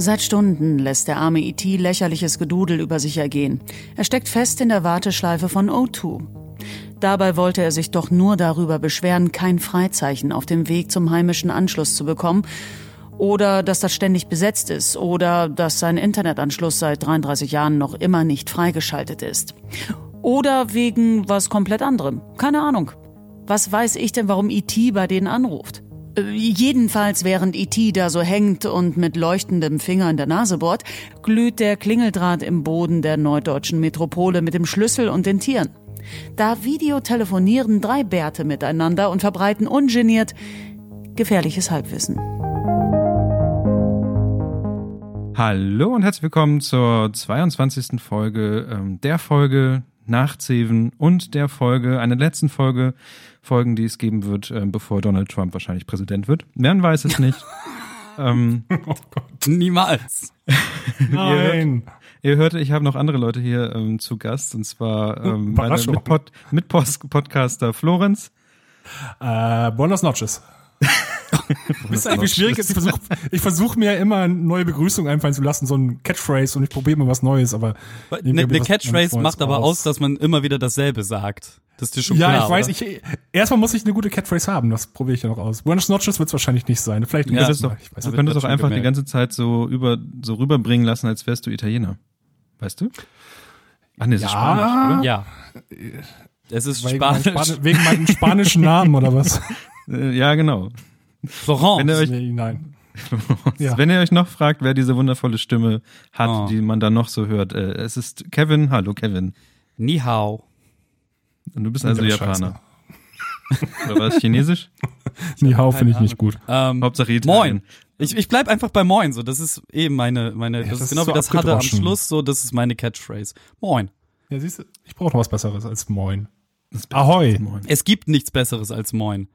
Seit Stunden lässt der arme E.T. lächerliches Gedudel über sich ergehen. Er steckt fest in der Warteschleife von O2. Dabei wollte er sich doch nur darüber beschweren, kein Freizeichen auf dem Weg zum heimischen Anschluss zu bekommen oder dass das ständig besetzt ist oder dass sein Internetanschluss seit 33 Jahren noch immer nicht freigeschaltet ist. Oder wegen was komplett anderem. Keine Ahnung. Was weiß ich denn, warum IT bei denen anruft? Jedenfalls, während IT da so hängt und mit leuchtendem Finger in der Nase bohrt, glüht der Klingeldraht im Boden der norddeutschen Metropole mit dem Schlüssel und den Tieren. Da videotelefonieren drei Bärte miteinander und verbreiten ungeniert gefährliches Halbwissen. Hallo und herzlich willkommen zur 22. Folge ähm, der Folge nach Zeven und der Folge, einer letzten Folge, Folgen, die es geben wird, äh, bevor Donald Trump wahrscheinlich Präsident wird. Man weiß es nicht. ähm, oh Gott. Niemals. Nein. Ihr hört, ich habe noch andere Leute hier ähm, zu Gast, und zwar ähm, meine Mitpod Mitpodcaster Florenz. Äh, buenas noches. Wisst ihr wie schwierig ist? Ich versuche ich versuch mir immer eine neue Begrüßung einfallen zu lassen, so ein Catchphrase und ich probiere mal was Neues, aber. Eine ne Catchphrase macht aber aus, dass man immer wieder dasselbe sagt. Das ist dir schon ja, klar. Ja, ich weiß, ich, erstmal muss ich eine gute Catchphrase haben, das probiere ich ja noch aus. Buenos Notches wird es wahrscheinlich nicht sein. Vielleicht ja, das doch, ich weiß, Du könntest doch einfach gemerkt. die ganze Zeit so über, so rüberbringen lassen, als wärst du Italiener. Weißt du? Ach nee, das ja. ist Spanisch, oder? Ja. Es ist wegen Spanisch. Span wegen meinem spanischen Namen oder was? Äh, ja, genau. Florence. Wenn ihr euch, nee, nein. ja. Wenn ihr euch noch fragt, wer diese wundervolle Stimme hat, oh. die man da noch so hört, äh, es ist Kevin. Hallo Kevin. Ni hao. Und du bist also Japaner. Oder war es Chinesisch? Ni hao finde ich nicht gut. Ähm, Hauptsache Italien. Moin. Ich, ich bleib einfach bei Moin, so. Das ist eben meine, meine, ja, das, das, ist genau so wie das hatte am Schluss, so. Das ist meine Catchphrase. Moin. Ja, siehst du, ich brauche noch was Besseres als Moin. Ahoi. Moin. Es gibt nichts Besseres als Moin.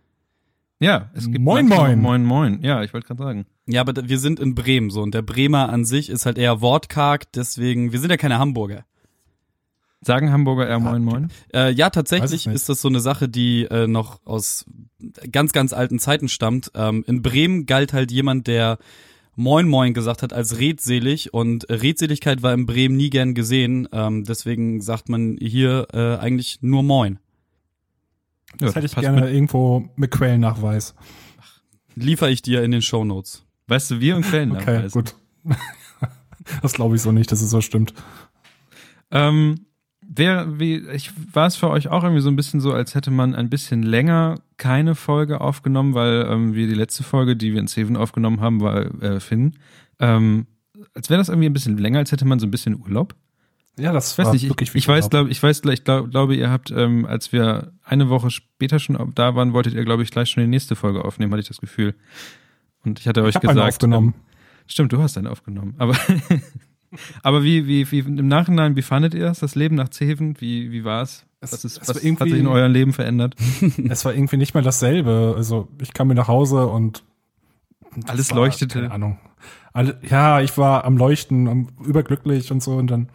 Ja, es gibt Moin Moin. Moin Moin. Ja, ich wollte gerade sagen. Ja, aber wir sind in Bremen so und der Bremer an sich ist halt eher wortkarg, deswegen, wir sind ja keine Hamburger. Sagen Hamburger eher Moin Moin? Äh, ja, tatsächlich ist das so eine Sache, die äh, noch aus ganz, ganz alten Zeiten stammt. Ähm, in Bremen galt halt jemand, der Moin Moin gesagt hat als redselig und Redseligkeit war in Bremen nie gern gesehen. Ähm, deswegen sagt man hier äh, eigentlich nur Moin. Das ja, hätte ich gerne mit. irgendwo mit Quellennachweis. Liefer ich dir in den Show Notes. Weißt du, wir und Quellennachweis. Okay, gut. das glaube ich so nicht, dass es so stimmt. Ähm, wer, wie, ich, war es für euch auch irgendwie so ein bisschen so, als hätte man ein bisschen länger keine Folge aufgenommen, weil ähm, wir die letzte Folge, die wir in Seven aufgenommen haben, war äh, Finn. Ähm, als wäre das irgendwie ein bisschen länger, als hätte man so ein bisschen Urlaub. Ja, das weiß nicht, wirklich ich, ich weiß, glaube ich weiß, ich glaub, glaube, ihr habt, ähm, als wir eine Woche später schon da waren, wolltet ihr, glaube ich, gleich schon die nächste Folge aufnehmen, hatte ich das Gefühl. Und ich hatte euch ich gesagt. Eine aufgenommen. Ähm, stimmt, du hast eine aufgenommen. Aber, aber wie, wie, wie im Nachhinein, wie fandet ihr es, das Leben nach Zeven? Wie, wie war es? Was, ist, was hat sich in eurem Leben verändert? es war irgendwie nicht mehr dasselbe. Also ich kam mir nach Hause und alles war, leuchtete. Keine Ahnung. Alle, ja, ich war am Leuchten, am, überglücklich und so und dann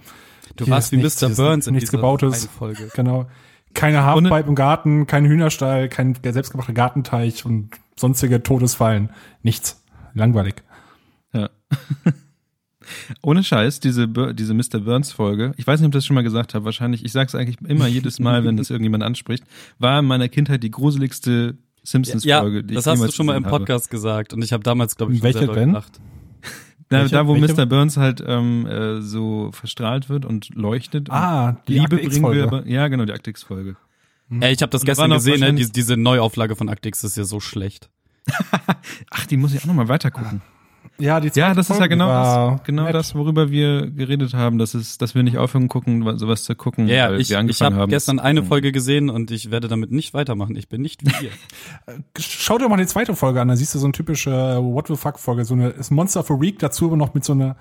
Du warst wie nichts, Mr. Burns in nichts gebautes. Folge. Genau. Keine Halfpipe im Garten, kein Hühnerstall, kein selbstgemachter Gartenteich und sonstige Todesfallen. Nichts. Langweilig. Ja. Ohne Scheiß, diese, diese Mr. Burns Folge, ich weiß nicht, ob ich das schon mal gesagt habe, wahrscheinlich, ich sag's eigentlich immer jedes Mal, wenn das irgendjemand anspricht, war in meiner Kindheit die gruseligste Simpsons-Folge, ja, die das ich hast du schon mal im Podcast habe. gesagt und ich habe damals, glaube ich, Welche denn? gelacht. Da, welche, da wo welche? Mr. Burns halt ähm, äh, so verstrahlt wird und leuchtet. Ah, die Liebe bringen wir aber. Ja, genau, die Aktix-Folge. Mhm. Ey, ich habe das und gestern gesehen, ne? diese, diese Neuauflage von Aktix ist ja so schlecht. Ach, die muss ich auch nochmal weitergucken. Ja, die ja, das ist ja genau das, genau das, worüber wir geredet haben, dass es, dass wir nicht aufhören gucken, sowas zu gucken, ja, weil ich, wir angefangen ich hab haben. gestern eine Folge gesehen und ich werde damit nicht weitermachen. Ich bin nicht wie ihr. Schau dir mal die zweite Folge an, da siehst du so eine typische What the fuck Folge, so eine ist Monster a Week dazu aber noch mit so einer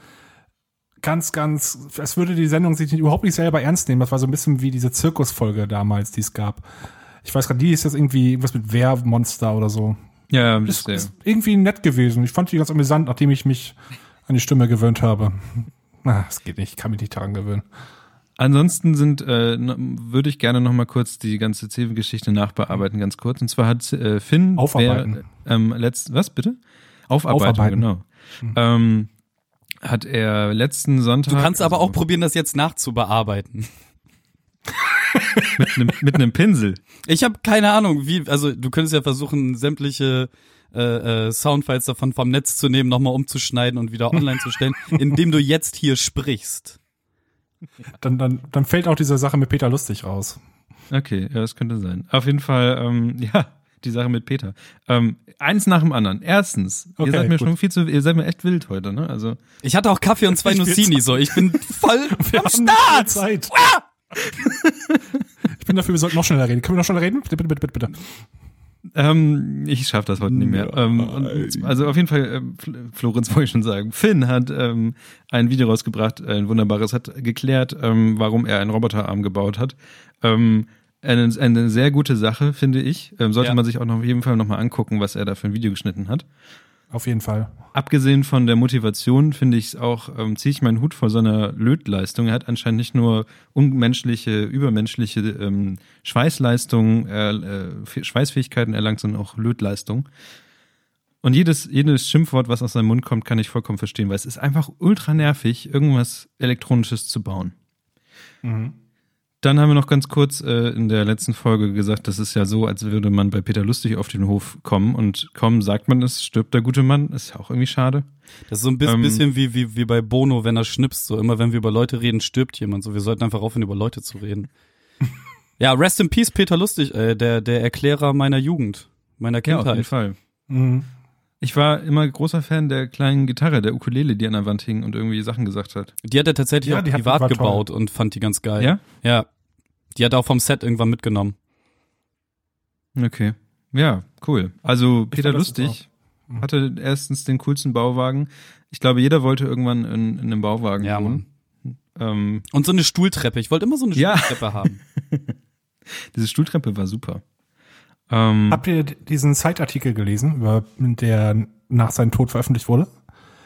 ganz, ganz, als würde die Sendung sich nicht, überhaupt nicht selber ernst nehmen. Das war so ein bisschen wie diese Zirkusfolge damals, die es gab. Ich weiß gerade, die ist jetzt irgendwie irgendwas mit Wehrmonster oder so. Ja, ist, ist irgendwie nett gewesen. Ich fand die ganz amüsant, nachdem ich mich an die Stimme gewöhnt habe. Na, es geht nicht, ich kann mich nicht daran gewöhnen. Ansonsten sind äh, würde ich gerne noch mal kurz die ganze Zeven-Geschichte nachbearbeiten, ganz kurz. Und zwar hat äh, Finn Aufarbeiten. Wer, ähm, letzt, was bitte? Aufarbeiten, Aufarbeiten. genau. Mhm. Ähm, hat er letzten Sonntag. Du kannst aber also auch probieren, das jetzt nachzubearbeiten. Mit einem mit einem Pinsel. Ich habe keine Ahnung, wie, also du könntest ja versuchen, sämtliche äh, äh, Soundfiles davon vom Netz zu nehmen, nochmal umzuschneiden und wieder online zu stellen, indem du jetzt hier sprichst. Dann, dann, dann fällt auch diese Sache mit Peter Lustig raus. Okay, ja, das könnte sein. Auf jeden Fall, ähm, ja, die Sache mit Peter. Ähm, eins nach dem anderen. Erstens, Okay, ihr seid mir gut. schon viel zu, ihr seid mir echt wild heute, ne? Also Ich hatte auch Kaffee und zwei Nussini, so. Ich bin voll am Start. Zeit. Ich bin dafür, wir sollten noch schneller reden. Können wir noch schneller reden? Bitte, bitte, bitte, bitte. Ähm, ich schaffe das heute nicht mehr. Ähm, also auf jeden Fall, Fl- Florenz wollte ich schon sagen. Finn hat ähm, ein Video rausgebracht, ein wunderbares, hat geklärt, ähm, warum er einen Roboterarm gebaut hat. Ähm, eine, eine sehr gute Sache, finde ich. Ähm, sollte Ja. man sich auch noch auf jeden Fall nochmal angucken, was er da für ein Video geschnitten hat. Auf jeden Fall. Abgesehen von der Motivation finde ich es auch, ähm, ziehe ich meinen Hut vor seiner Lötleistung. Er hat anscheinend nicht nur unmenschliche, übermenschliche ähm, Schweißleistungen, äh, äh, Schweißfähigkeiten erlangt, sondern auch Lötleistung. Und jedes, jedes Schimpfwort, was aus seinem Mund kommt, kann ich vollkommen verstehen, weil es ist einfach ultra nervig, irgendwas Elektronisches zu bauen. Dann haben wir noch ganz kurz äh, in der letzten Folge gesagt, das ist ja so, als würde man bei Peter Lustig auf den Hof kommen und kaum sagt man es, stirbt der gute Mann. Ist ja auch irgendwie schade. Das ist so ein bisschen, Ähm, bisschen wie, wie, wie bei Bono, wenn er schnipst. So immer, wenn wir über Leute reden, stirbt jemand. So, wir sollten einfach aufhören, über Leute zu reden. ja, rest in peace, Peter Lustig, äh, der, der Erklärer meiner Jugend, meiner Ja, auf jeden Kindheit. Fall. Mhm. Ich war immer großer Fan der kleinen Gitarre, der Ukulele, die an der Wand hing und irgendwie Sachen gesagt hat. die hat er tatsächlich Ja, auch hat- privat war toll. gebaut und fand die ganz geil. Ja? Ja. Die hat er auch vom Set irgendwann mitgenommen. Okay. Ja, cool. Also Peter fand das Lustig Mhm. hatte erstens den coolsten Bauwagen. Ich glaube, jeder wollte irgendwann in, in einem Bauwagen Ja, wohnen. Ähm, Und so eine Stuhltreppe. Ich wollte immer so eine Ja. Stuhltreppe haben. diese Stuhltreppe war super. Ähm, Habt ihr diesen Zeitartikel gelesen, über, der nach seinem Tod veröffentlicht wurde?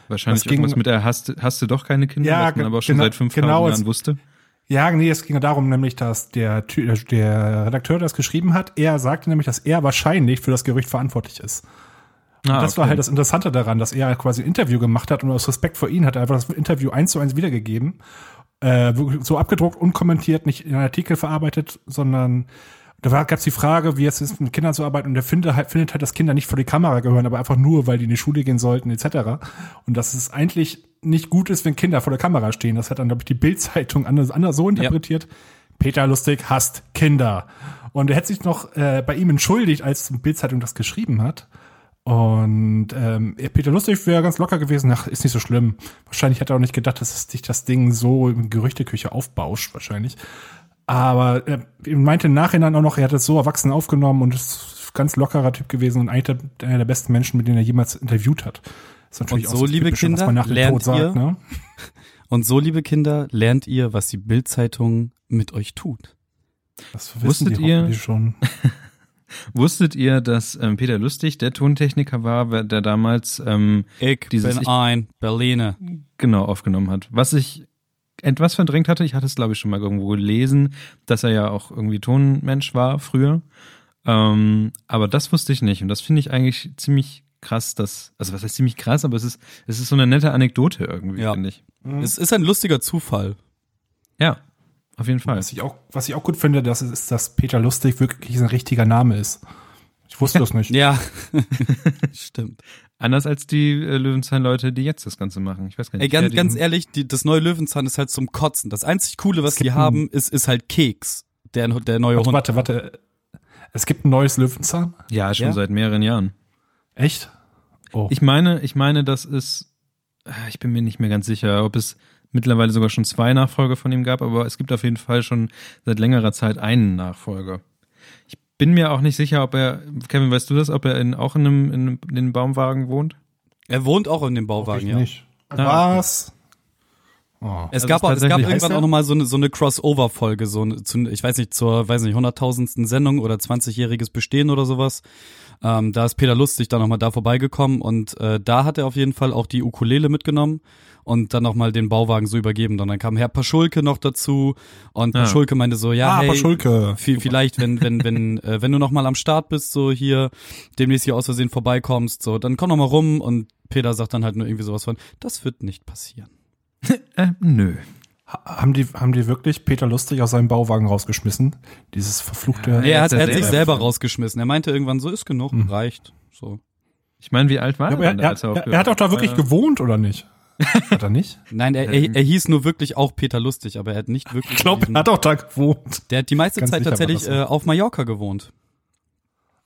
wahrscheinlich das ging- irgendwas mit der hast, hast du doch keine Kinder, Ja, was man aber schon genau- seit 5000 genau, Jahren wusste. Ja, nee, es ging darum, nämlich, dass der, Ty- der Redakteur, der das geschrieben hat, er sagte nämlich, dass er wahrscheinlich für das Gerücht verantwortlich ist. Ah, das war okay. halt das Interessante daran, dass er quasi ein Interview gemacht hat und aus Respekt vor ihn hat er einfach das Interview eins zu eins wiedergegeben. Äh, so abgedruckt, unkommentiert, nicht in einen Artikel verarbeitet, sondern da gab es die Frage, wie es ist, mit Kindern zu arbeiten und der findet halt, findet halt, dass Kinder nicht vor die Kamera gehören, aber einfach nur, weil die in die Schule gehen sollten, etc. Und dass es eigentlich nicht gut ist, wenn Kinder vor der Kamera stehen. Das hat dann, glaube ich, die Bild-Zeitung anders, anders so interpretiert. Peter Lustig hasst Kinder. Und er hätte sich noch äh, bei ihm entschuldigt, als die Bild-Zeitung das geschrieben hat. Und ähm, Peter Lustig wäre ganz locker gewesen. Ach, ist nicht so schlimm. Wahrscheinlich hat er auch nicht gedacht, dass es sich das Ding so in Gerüchteküche aufbauscht, wahrscheinlich. Aber er meinte im Nachhinein auch noch, er hat es so erwachsen aufgenommen und ist ein ganz lockerer Typ gewesen und eigentlich der, einer der besten Menschen, mit denen er jemals interviewt hat. Ist natürlich Und so, das liebe Typische, was Kinder, man nach dem lernt Tod ihr- sagt, ne? Und so, liebe Kinder, lernt ihr, was die Bildzeitung mit euch tut. Das Wusstet ihr- schon. Wusstet ihr, dass ähm, Peter Lustig der Tontechniker war, der damals ähm, Ich Dieses- bin ich- ein Berliner. genau aufgenommen hat? Was ich etwas verdrängt hatte, ich hatte es glaube ich schon mal irgendwo gelesen, dass er ja auch irgendwie Tonmensch war früher. Ähm, aber das wusste ich nicht und das finde ich eigentlich ziemlich krass, dass, also was heißt ziemlich krass, aber es ist, es ist so eine nette Anekdote irgendwie, Ja. finde ich. Es ist ein lustiger Zufall. Ja, auf jeden Fall. Was ich auch, was ich auch gut finde, das ist, ist, dass Peter Lustig wirklich ein richtiger Name ist. Ich wusste das nicht. Ja, stimmt. Anders als die äh, Löwenzahn-Leute, die jetzt das Ganze machen. Ich weiß gar nicht. Ey, ganz, die- ganz ehrlich, die, das neue Löwenzahn ist halt zum Kotzen. Das einzig Coole, was die haben, ist, ist halt Keks. Der, der neue Warte, Hund. warte, warte. Es gibt ein neues Löwenzahn? Ja, schon Ja? seit mehreren Jahren. Echt? Oh. Ich meine, ich meine, das ist, äh, ich bin mir nicht mehr ganz sicher, ob es mittlerweile sogar schon zwei Nachfolger von ihm gab, aber es gibt auf jeden Fall schon seit längerer Zeit einen Nachfolger. Ich bin mir auch nicht sicher, ob er, Kevin, weißt du das, ob er in, auch in einem, in einem, in einem Baumwagen wohnt? Er wohnt auch in dem ich Bauwagen, ja. nicht. Ah, Was? Oh. Es Also gab, es auch, es gab irgendwann auch nochmal so eine, so eine Crossover-Folge, so eine, zu, ich weiß nicht, zur, weiß nicht, hunderttausendsten Sendung oder 20-jähriges Bestehen oder sowas. Ähm, da ist Peter Lustig dann nochmal da vorbeigekommen und äh, da hat er auf jeden Fall auch die Ukulele mitgenommen und dann nochmal den Bauwagen so übergeben. Und dann kam Herr Paschulke noch dazu und Paschulke meinte so, ja, ah, hey, Paschulke. viel, vielleicht, wenn, wenn, wenn, äh, wenn du nochmal am Start bist, so hier, demnächst hier aus Versehen vorbeikommst, so, dann komm noch mal rum und Peter sagt dann halt nur irgendwie sowas von, das wird nicht passieren. Äh, nö. Ha- Haben die, haben die wirklich Peter Lustig aus seinem Bauwagen rausgeschmissen? Dieses verfluchte. Nee, er hat, er hat sich selber- rausgeschmissen. Er meinte irgendwann, so ist genug, reicht. So. Ich meine, wie alt war Ja, er er, denn, er, als er, er hat auch da wirklich Äh, gewohnt, oder nicht? Hat er nicht? Nein, er, er, er hieß nur wirklich auch Peter Lustig, aber er hat nicht wirklich. Ich glaube, er hat auch da gewohnt. der hat die meiste Ganz Zeit tatsächlich äh, auf Mallorca gewohnt.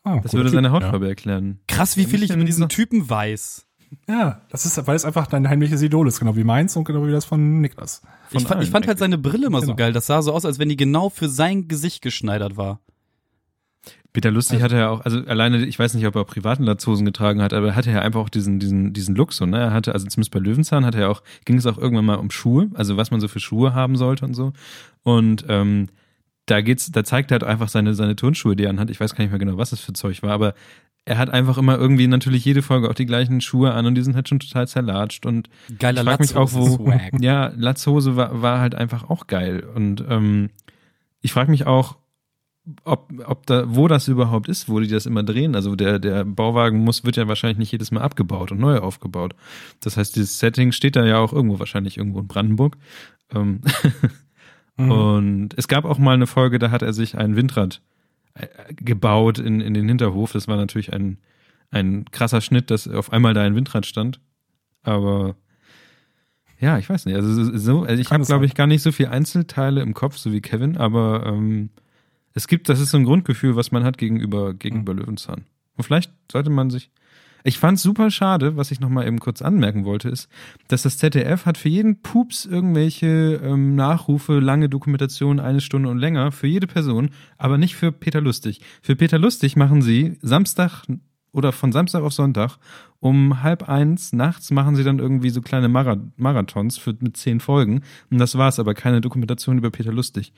Ah, Das würde Typ, seine ja. Hautfarbe erklären. Krass, wie viel ich über in diesen Typen weiß. Ja, das ist, weil es einfach dein heimliches Idol ist, genau wie meins und genau wie das von Niklas. Von Ich, fand- ich fand halt seine Brille immer so Genau. geil. Das sah so aus, als wenn die genau für sein Gesicht geschneidert war. Peter Lustig hatte ja auch, also alleine, ich weiß nicht, ob er privaten Latzhosen getragen hat, aber er hatte ja einfach auch diesen, diesen, diesen Look so, ne? Er hatte, also zumindest bei Löwenzahn hatte er auch, ging es auch irgendwann mal um Schuhe, also was man so für Schuhe haben sollte und so. Und ähm, da geht's, da zeigt er halt einfach seine, seine Turnschuhe, die er anhat. Ich weiß gar nicht mehr genau, was das für Zeug war, aber er hat einfach immer irgendwie natürlich jede Folge auch die gleichen Schuhe an und die sind halt schon total zerlatscht und Geiler ich frag mich auch, wo, ja, Latzhose war, war halt einfach auch geil. Und ähm, ich frage mich auch, ob, ob da, wo das überhaupt ist, wo die das immer drehen. Also der, der Bauwagen muss, wird ja wahrscheinlich nicht jedes Mal abgebaut und neu aufgebaut. Das heißt, dieses Setting steht da ja auch irgendwo, wahrscheinlich irgendwo in Brandenburg. Ähm, Mhm. Und es gab auch mal eine Folge, da hat er sich ein Windrad gebaut in, in den Hinterhof. Das war natürlich ein, ein krasser Schnitt, dass auf einmal da ein Windrad stand. Aber ja, ich weiß nicht. Also so- so, also ich habe, glaube ich, gar nicht so viel Einzelteile im Kopf, so wie Kevin, aber ähm, es gibt, das ist so ein Grundgefühl, was man hat gegenüber, gegenüber Mhm. Löwenzahn. Und vielleicht sollte man sich. Ich fand's super schade, was ich nochmal eben kurz anmerken wollte, ist, dass das ZDF hat für jeden Pups irgendwelche ähm, Nachrufe, lange Dokumentationen, eine Stunde und länger, für jede Person, aber nicht für Peter Lustig. Für Peter Lustig machen sie Samstag oder von Samstag auf Sonntag um halb eins nachts machen sie dann irgendwie so kleine Mara Marathons für, mit zehn Folgen. Und das war's, aber keine Dokumentation über Peter Lustig.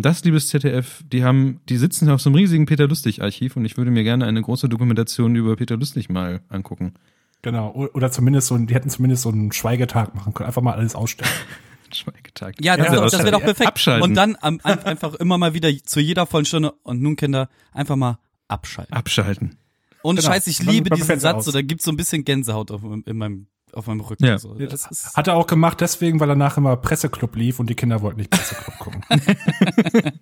Und das, liebes ZDF, die haben, die sitzen auf so einem riesigen Peter Lustig-Archiv und ich würde mir gerne eine große Dokumentation über Peter Lustig mal angucken. Genau. Oder zumindest so, ein- die hätten zumindest so einen Schweigetag machen können. Einfach mal alles ausstellen. Schweigetag. Ja, das, Ja, das, wäre doch perfekt. Abschalten. Und dann ein- einfach immer mal wieder zu jeder vollen Stunde und nun Kinder einfach mal abschalten. Abschalten. Ohne Genau. Scheiß, ich Man- liebe man diesen fällt's Satz, aus. so, da gibt's so ein bisschen Gänsehaut auf, in meinem, auf meinem Rücken. Ja. So. Das ist, Hat er auch gemacht deswegen, weil danach immer Presseclub lief und die Kinder wollten nicht Presseclub gucken.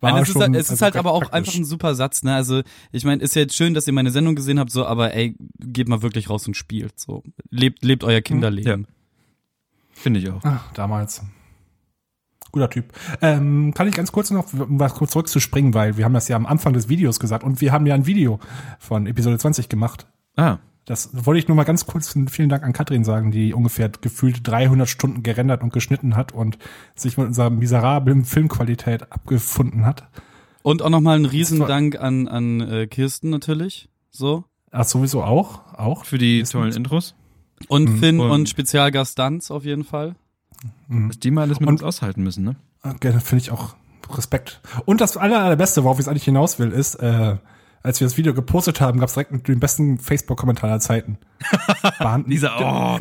War Nein, es ist, schon- halt, es ist also halt aber auch praktisch. einfach ein super Satz, ne? Also, ich meine, ist ja jetzt schön, dass ihr meine Sendung gesehen habt, so, aber ey, geht mal wirklich raus und spielt. So. Lebt, lebt euer Kinderleben. Finde ich auch. Ach, damals. Guter Typ. Ähm, kann ich ganz kurz noch, um was kurz zurückzuspringen, weil wir haben das ja am Anfang des Videos gesagt und wir haben ja ein Video von Episode 20 gemacht. Ah, Das wollte ich nur mal ganz kurz vielen Dank an Katrin sagen, die ungefähr gefühlt 300 Stunden gerendert und geschnitten hat und sich mit unserer miserablen Filmqualität abgefunden hat. Und auch nochmal einen Riesendank an, an äh, Kirsten natürlich. So. Ach, sowieso auch, auch. für die Ist tollen Intros. Und Mhm. Finn und, Und- Spezialgast Danz auf jeden Fall. Was die mal alles mit Und- uns aushalten müssen, ne? Okay, finde ich auch Respekt. Und das aller, allerbeste, worauf ich es eigentlich hinaus will, ist, äh, als wir das Video gepostet haben, gab es direkt den besten Facebook-Kommentar aller Zeiten. Dieser, oh,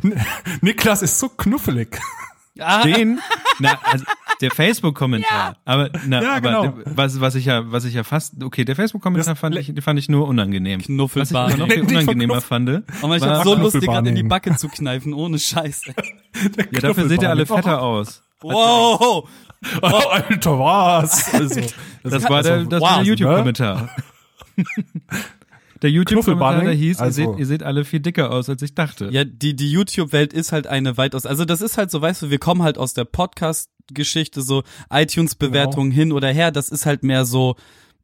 Niklas ist so knuffelig. den, na, also der Facebook-Kommentar. Aber, na, Ja, aber genau. was, was ich ja, was ich ja fast, okay, der Facebook-Kommentar Das- fand ich, fand ich nur unangenehm. Was ich aber Knuffelbahn. noch viel unangenehmer fand, Aber ich war- hab so Lust, dir gerade in die Backe zu kneifen, ohne Scheiße. ja, dafür seht ihr alle fetter aus. Wow! Oh, Alter, was? Also, Das war der, das wow, war der ne? YouTube-Kommentar. Der YouTube-Kommentar, der hieß, ihr, Also- seht, ihr seht alle viel dicker aus, als ich dachte. Ja, die, die YouTube-Welt ist halt eine weitaus, also das ist halt so, weißt du, wir kommen halt aus der Podcast-Geschichte, so iTunes-Bewertungen Genau. hin oder her, das ist halt mehr so,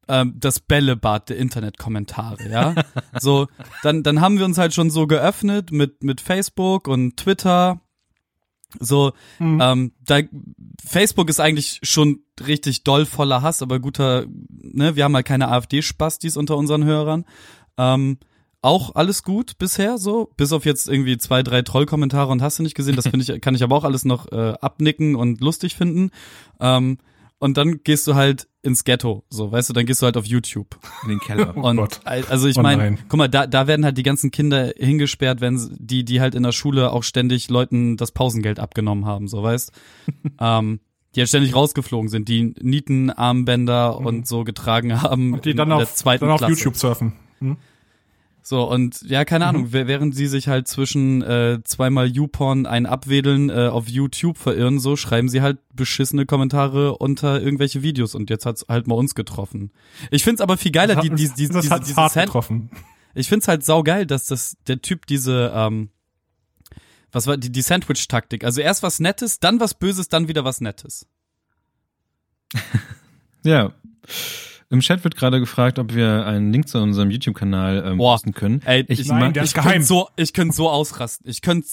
ähm, das Bällebad der Internetkommentare, ja. so, dann, dann haben wir uns halt schon so geöffnet mit, mit Facebook und Twitter. So, Mhm. ähm, da, Facebook ist eigentlich schon richtig doll voller Hass, aber guter, ne, wir haben halt keine AfD-Spastis unter unseren Hörern. Ähm, auch alles gut bisher so, bis auf jetzt irgendwie zwei, drei Trollkommentare und hast du nicht gesehen, das finde ich, kann ich aber auch alles noch äh, abnicken und lustig finden. Ähm, und dann gehst du halt ins Ghetto, so, weißt du, dann gehst du halt auf YouTube. In den Keller. Oh Und Gott. also ich Oh meine, nein. guck mal, da, da werden halt die ganzen Kinder hingesperrt, wenn sie- die, die halt in der Schule auch ständig Leuten das Pausengeld abgenommen haben, so weißt. ähm, die halt ständig rausgeflogen sind, die Nietenarmbänder und so getragen haben Mhm. Und die in dann der auf, zweiten dann auf Klasse. YouTube surfen. Hm? So, und ja, keine Mhm. Ahnung, wär- während sie sich halt zwischen äh, zweimal YouPorn ein Abwedeln äh, auf YouTube verirren, so schreiben sie halt beschissene Kommentare unter irgendwelche Videos und jetzt hat's halt mal uns getroffen. Ich find's aber viel geiler, die, die, die, das diese, hat diese hart getroffen. ich find's halt saugeil, dass das der Typ diese ähm, was war die, die Sandwich-Taktik. Also erst was Nettes, dann was Böses, dann wieder was Nettes. Ja. Im Chat wird gerade gefragt, ob wir einen Link zu unserem YouTube-Kanal ähm, Boah. posten können. Ey, Ich ich, Nein, ich könnte so, ich könnte so ausrasten. Ich könnte,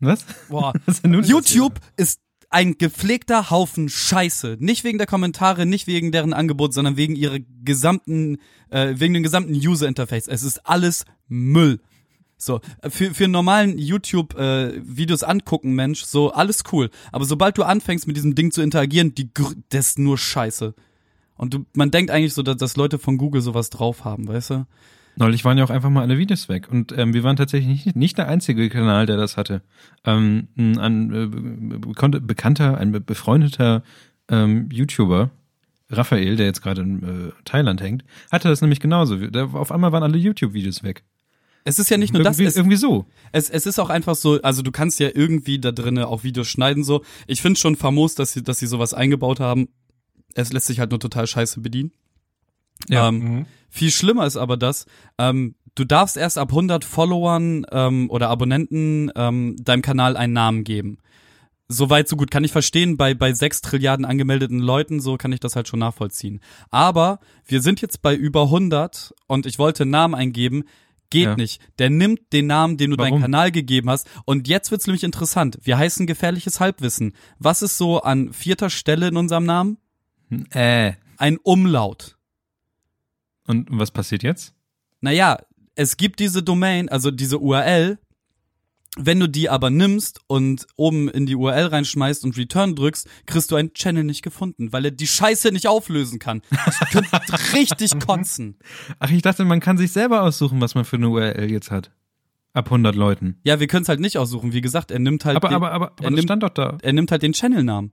Was? boah. Was YouTube ist ein gepflegter Haufen Scheiße. Nicht wegen der Kommentare, nicht wegen deren Angebot, sondern wegen ihrer gesamten, äh, wegen dem gesamten User Interface. Es ist alles Müll. So, äh, für, für einen normalen YouTube-Videos angucken, Mensch, so alles cool. Aber sobald du anfängst mit diesem Ding zu interagieren, die, das ist nur Scheiße. Und du, man denkt eigentlich so, dass, dass Leute von Google sowas drauf haben, weißt du? Neulich waren ja auch einfach mal alle Videos weg. Und ähm, wir waren tatsächlich nicht, nicht der einzige Kanal, der das hatte. Ähm, ein, äh, be- bekannter- ein be- befreundeter ähm, YouTuber, Raphael, der jetzt gerade in äh, Thailand hängt, hatte das nämlich genauso. Da, auf einmal waren alle YouTube-Videos weg. Es ist ja nicht nur das, irgendwie, es, irgendwie so. Es, es ist auch einfach so, also du kannst ja irgendwie da drinnen auch Videos schneiden so. Ich finde schon famos, dass sie, dass sie sowas eingebaut haben. Es lässt sich halt nur total scheiße bedienen. Ja. Ähm, Mhm. viel schlimmer ist aber das, ähm, du darfst erst ab 100 Followern ähm, oder Abonnenten ähm, deinem Kanal einen Namen geben. Soweit, so gut. Kann ich verstehen, bei, bei 6 Trilliarden angemeldeten Leuten, so kann ich das halt schon nachvollziehen. Aber wir sind jetzt bei über 100 und ich wollte einen Namen eingeben. Geht Ja. nicht. Der nimmt den Namen, den du deinem Warum? Kanal gegeben hast. Und jetzt wird's nämlich interessant. Wir heißen gefährliches Halbwissen. Was ist so an vierter Stelle in unserem Namen? Äh. Ein Umlaut. Und was passiert jetzt? Naja, es gibt diese Domain, also diese URL. Wenn du die aber nimmst und oben in die URL reinschmeißt und Return drückst, kriegst du einen Channel nicht gefunden, weil er die Scheiße nicht auflösen kann. Ich könnte richtig kotzen. Ach, ich dachte, man kann sich selber aussuchen, was man für eine URL jetzt hat. Ab 100 Leuten. Ja, wir können es halt nicht aussuchen. Wie gesagt, er nimmt halt Aber, den, aber, aber, aber er nimmt- stand doch da. er nimmt halt den Channelnamen.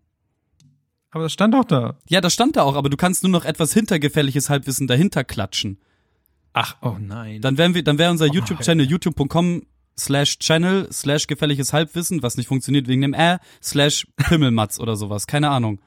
Aber das stand doch da. Ja, das stand da auch, aber du kannst nur noch etwas hintergefährliches Halbwissen dahinter klatschen. Ach, oh nein. Dann wären wir, dann wäre unser YouTube-Channel youtube.com slash channel slash gefährliches Halbwissen, was nicht funktioniert wegen dem Ä, slash Pimmelmatz oder sowas. Keine Ahnung.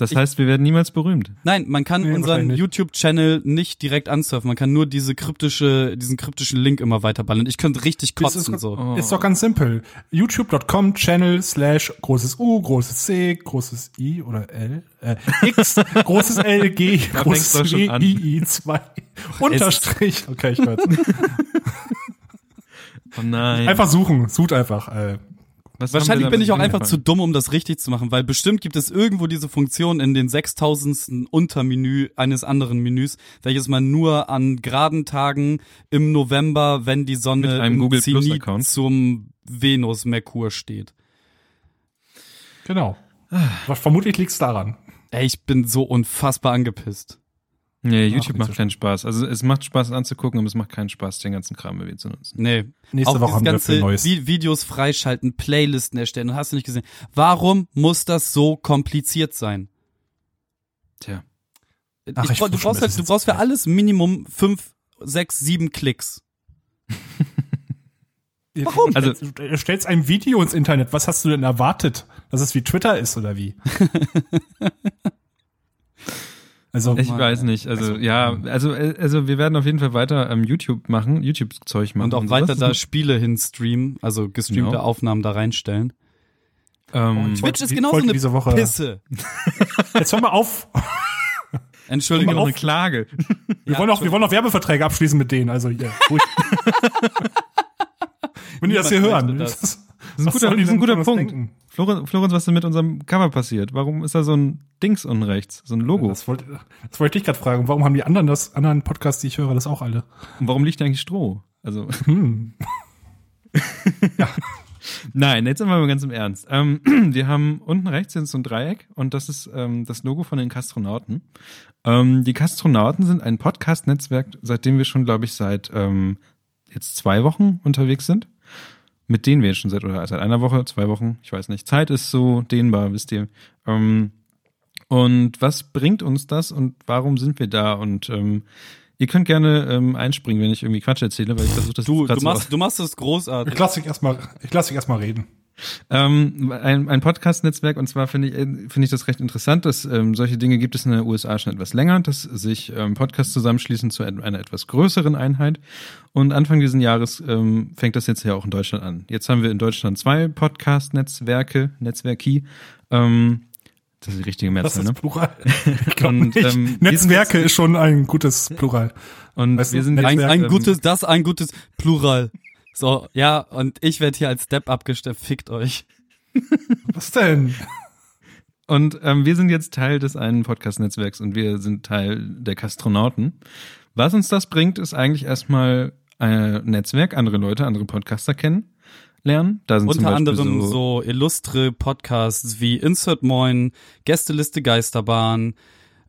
Das heißt, wir werden niemals berühmt. Nein, man kann Nee, unseren. YouTube-Channel nicht direkt ansurfen. Man kann nur diese kryptische, diesen kryptischen Link immer weiterballern. Ich könnte richtig kotzen ist, so. Oh. ist doch ganz simpel. YouTube.com Channel slash großes U, großes C, großes I oder L, äh, X, großes L, G, großes an. I, I, 2, Unterstrich. Okay, ich hör's. Oh nein. Einfach suchen, sucht einfach. Äh, Was Wahrscheinlich bin ich auch einfach zu dumm, um das richtig zu machen, weil bestimmt gibt es irgendwo diese Funktion in den 6000. Untermenü eines anderen Menüs, welches man nur an geraden Tagen im November, wenn die Sonne einem im Google Zenit zum Venus Merkur steht. genau. Vermutlich liegt's daran. Ey, ich bin so unfassbar angepisst. Nee, YouTube macht keinen Spaß. Also es macht Spaß anzugucken, aber es macht keinen Spaß, den ganzen Kram irgendwie zu nutzen. Nee. Nächste auch Woche haben wir ganze viel Neues. Vi Videos freischalten, Playlisten erstellen und hast du nicht gesehen. Warum muss das so kompliziert sein? Tja. Ach, ich, ich du brauchst halt, du brauchst für alles Minimum fünf, sechs, sieben Klicks. Warum? Also- Also, du stellst ein Video ins Internet. Was hast du denn erwartet? Dass es wie Twitter ist oder wie? also, Ich Mann, weiß nicht. Also, Also, ja, ähm, also, äh, also wir werden auf jeden Fall weiter ähm, YouTube machen, YouTube-Zeug machen. Und auch sowas. weiter da Spiele hin streamen, also gestreamte Genau. Aufnahmen da reinstellen. Ähm, Twitch ist genauso eine diese Woche- Pisse. jetzt hör mal auf. Entschuldigung. eine Klage. Wir, wollen auch, wir wollen auch Werbeverträge abschließen mit denen. Also hier. Wenn die das hier hören. das. Das ist ein Was guter, ist ein guter Punkt. Florenz, Florenz, was ist denn mit unserem Cover passiert? Warum ist da so ein Dings unrechts, so ein Logo? Das wollte, das wollte ich dich gerade fragen. Warum haben die anderen das, anderen Podcasts, die ich höre, das auch alle? Und warum liegt da eigentlich Stroh? Also, Hm. Nein, jetzt sind wir mal ganz im Ernst. Ähm, wir haben unten rechts sind so ein Dreieck und das ist ähm, das Logo von den Kastronauten. Ähm, die Kastronauten sind ein Podcast-Netzwerk, seitdem wir schon, glaube ich, seit ähm, jetzt zwei Wochen unterwegs sind. Mit denen wir jetzt schon seit, oder seit einer Woche, zwei Wochen, ich weiß nicht. Zeit ist so dehnbar, wisst ihr. Ähm, und was bringt uns das und warum sind wir da? Und ähm, ihr könnt gerne ähm, einspringen, wenn ich irgendwie Quatsch erzähle, weil ich versuche das Du, du so machst, du machst das großartig. Ich lasse dich erstmal, ich lasse dich erstmal reden. Ähm, ein, ein Podcast-Netzwerk und zwar finde ich, äh, finde ich das recht interessant, dass ähm, solche Dinge gibt es in den USA schon etwas länger, dass sich ähm, Podcasts zusammenschließen zu einer etwas größeren Einheit. Und Anfang dieses Jahres ähm, fängt das jetzt ja auch in Deutschland an. Jetzt haben wir in Deutschland zwei Podcast-Netzwerke, Netzwerki. Ähm, das ist die richtige Das Mehrzahl, ist ne? Plural. Ich glaub Und, nicht. ähm, Netzwerke ist schon ein gutes Plural. Und Weißt du, wir sind Ein, jetzt, ein ähm, gutes, das ein gutes Plural. So, ja, und ich werde hier als Step abgestellt. Fickt euch. Was denn? Und ähm, wir sind jetzt Teil des einen Podcast-Netzwerks und wir sind Teil der Kastronauten. Was uns das bringt, ist eigentlich erstmal ein Netzwerk, andere Leute, andere Podcaster kennenlernen. Da sind Unter anderem so, so, illustre Podcasts wie Insert Moin, Gästeliste Geisterbahn,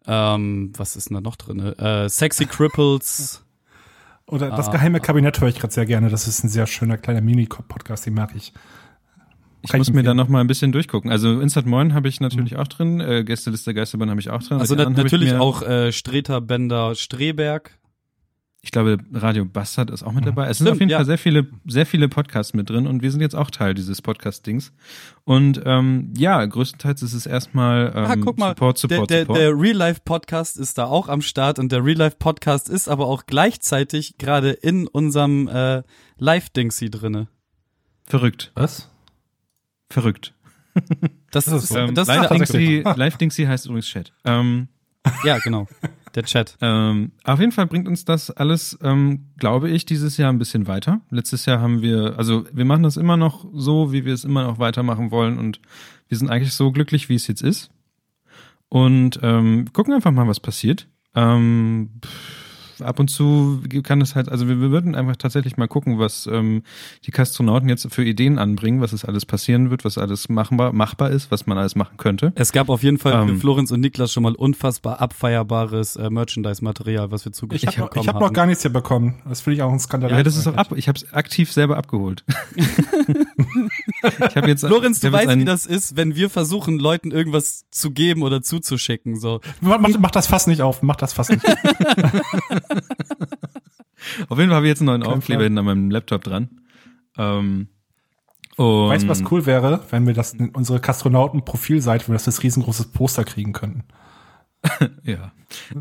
ähm, was ist denn da noch drin? Äh, Sexy Cripples. Oder das Ah. geheime Kabinett höre ich gerade sehr gerne. Das ist ein sehr schöner kleiner Mini-Podcast, den mag ich. ich muss mir da noch mal ein bisschen durchgucken. Also Instant Moin habe ich natürlich auch drin, äh, Gästeliste Geisterbahn habe ich auch drin. Also na, natürlich auch äh, Streter Bender Streberg. Ich glaube, Radio Bastard ist auch mit dabei. Es sind Stimmt, auf jeden ja. Fall sehr viele, sehr viele Podcasts mit drin und wir sind jetzt auch Teil dieses Podcast-Dings. Und ähm, ja, größtenteils ist es erstmal ähm, ah, guck mal, Support, Support, der, der, Support. der Real Life Podcast ist da auch am Start und der Real Life Podcast ist aber auch gleichzeitig gerade in unserem äh, Live-Dingsy drinne. Verrückt, Was? verrückt. Das Das ist so. Ähm, das Live, tatsächlich. Dingsy, Live heißt übrigens Chat. Ähm, ja genau, der Chat. ähm, auf jeden Fall bringt uns das alles, ähm, glaube ich, dieses Jahr ein bisschen weiter. Letztes Jahr haben wir, also wir machen das immer noch so, wie wir es immer noch weitermachen wollen und wir sind eigentlich so glücklich, wie es jetzt ist. Und ähm, gucken einfach mal, was passiert. Ähm, pff, ab und zu kann es halt, also wir, wir würden einfach tatsächlich mal gucken, was ähm, die Kastronauten jetzt für Ideen anbringen, was es alles passieren wird, was alles machbar, machbar ist, was man alles machen könnte. Es gab auf jeden Fall für Ähm. Florenz und Niklas schon mal unfassbar abfeierbares äh, Merchandise-Material, was wir Ich zugeschickt habe noch, bekommen ich hab noch haben. gar nichts hier bekommen. Das finde ich auch ein Skandal. Ja, das ist auch ab. Ich habe es aktiv selber abgeholt. ich habe jetzt Florenz, ich du hab jetzt weißt, wie das ist, wenn wir versuchen, Leuten irgendwas zu geben oder zuzuschicken. So. Mach, mach, mach das Fass nicht auf. Mach das Fass nicht. Auf jeden Fall habe ich jetzt einen neuen Kein Aufkleber hinten an meinem Laptop dran. Ähm, und weißt du, was cool wäre, wenn wir das in unsere Kastronauten-Profilseite, wenn wir das als riesengroßes Poster kriegen könnten? Ja.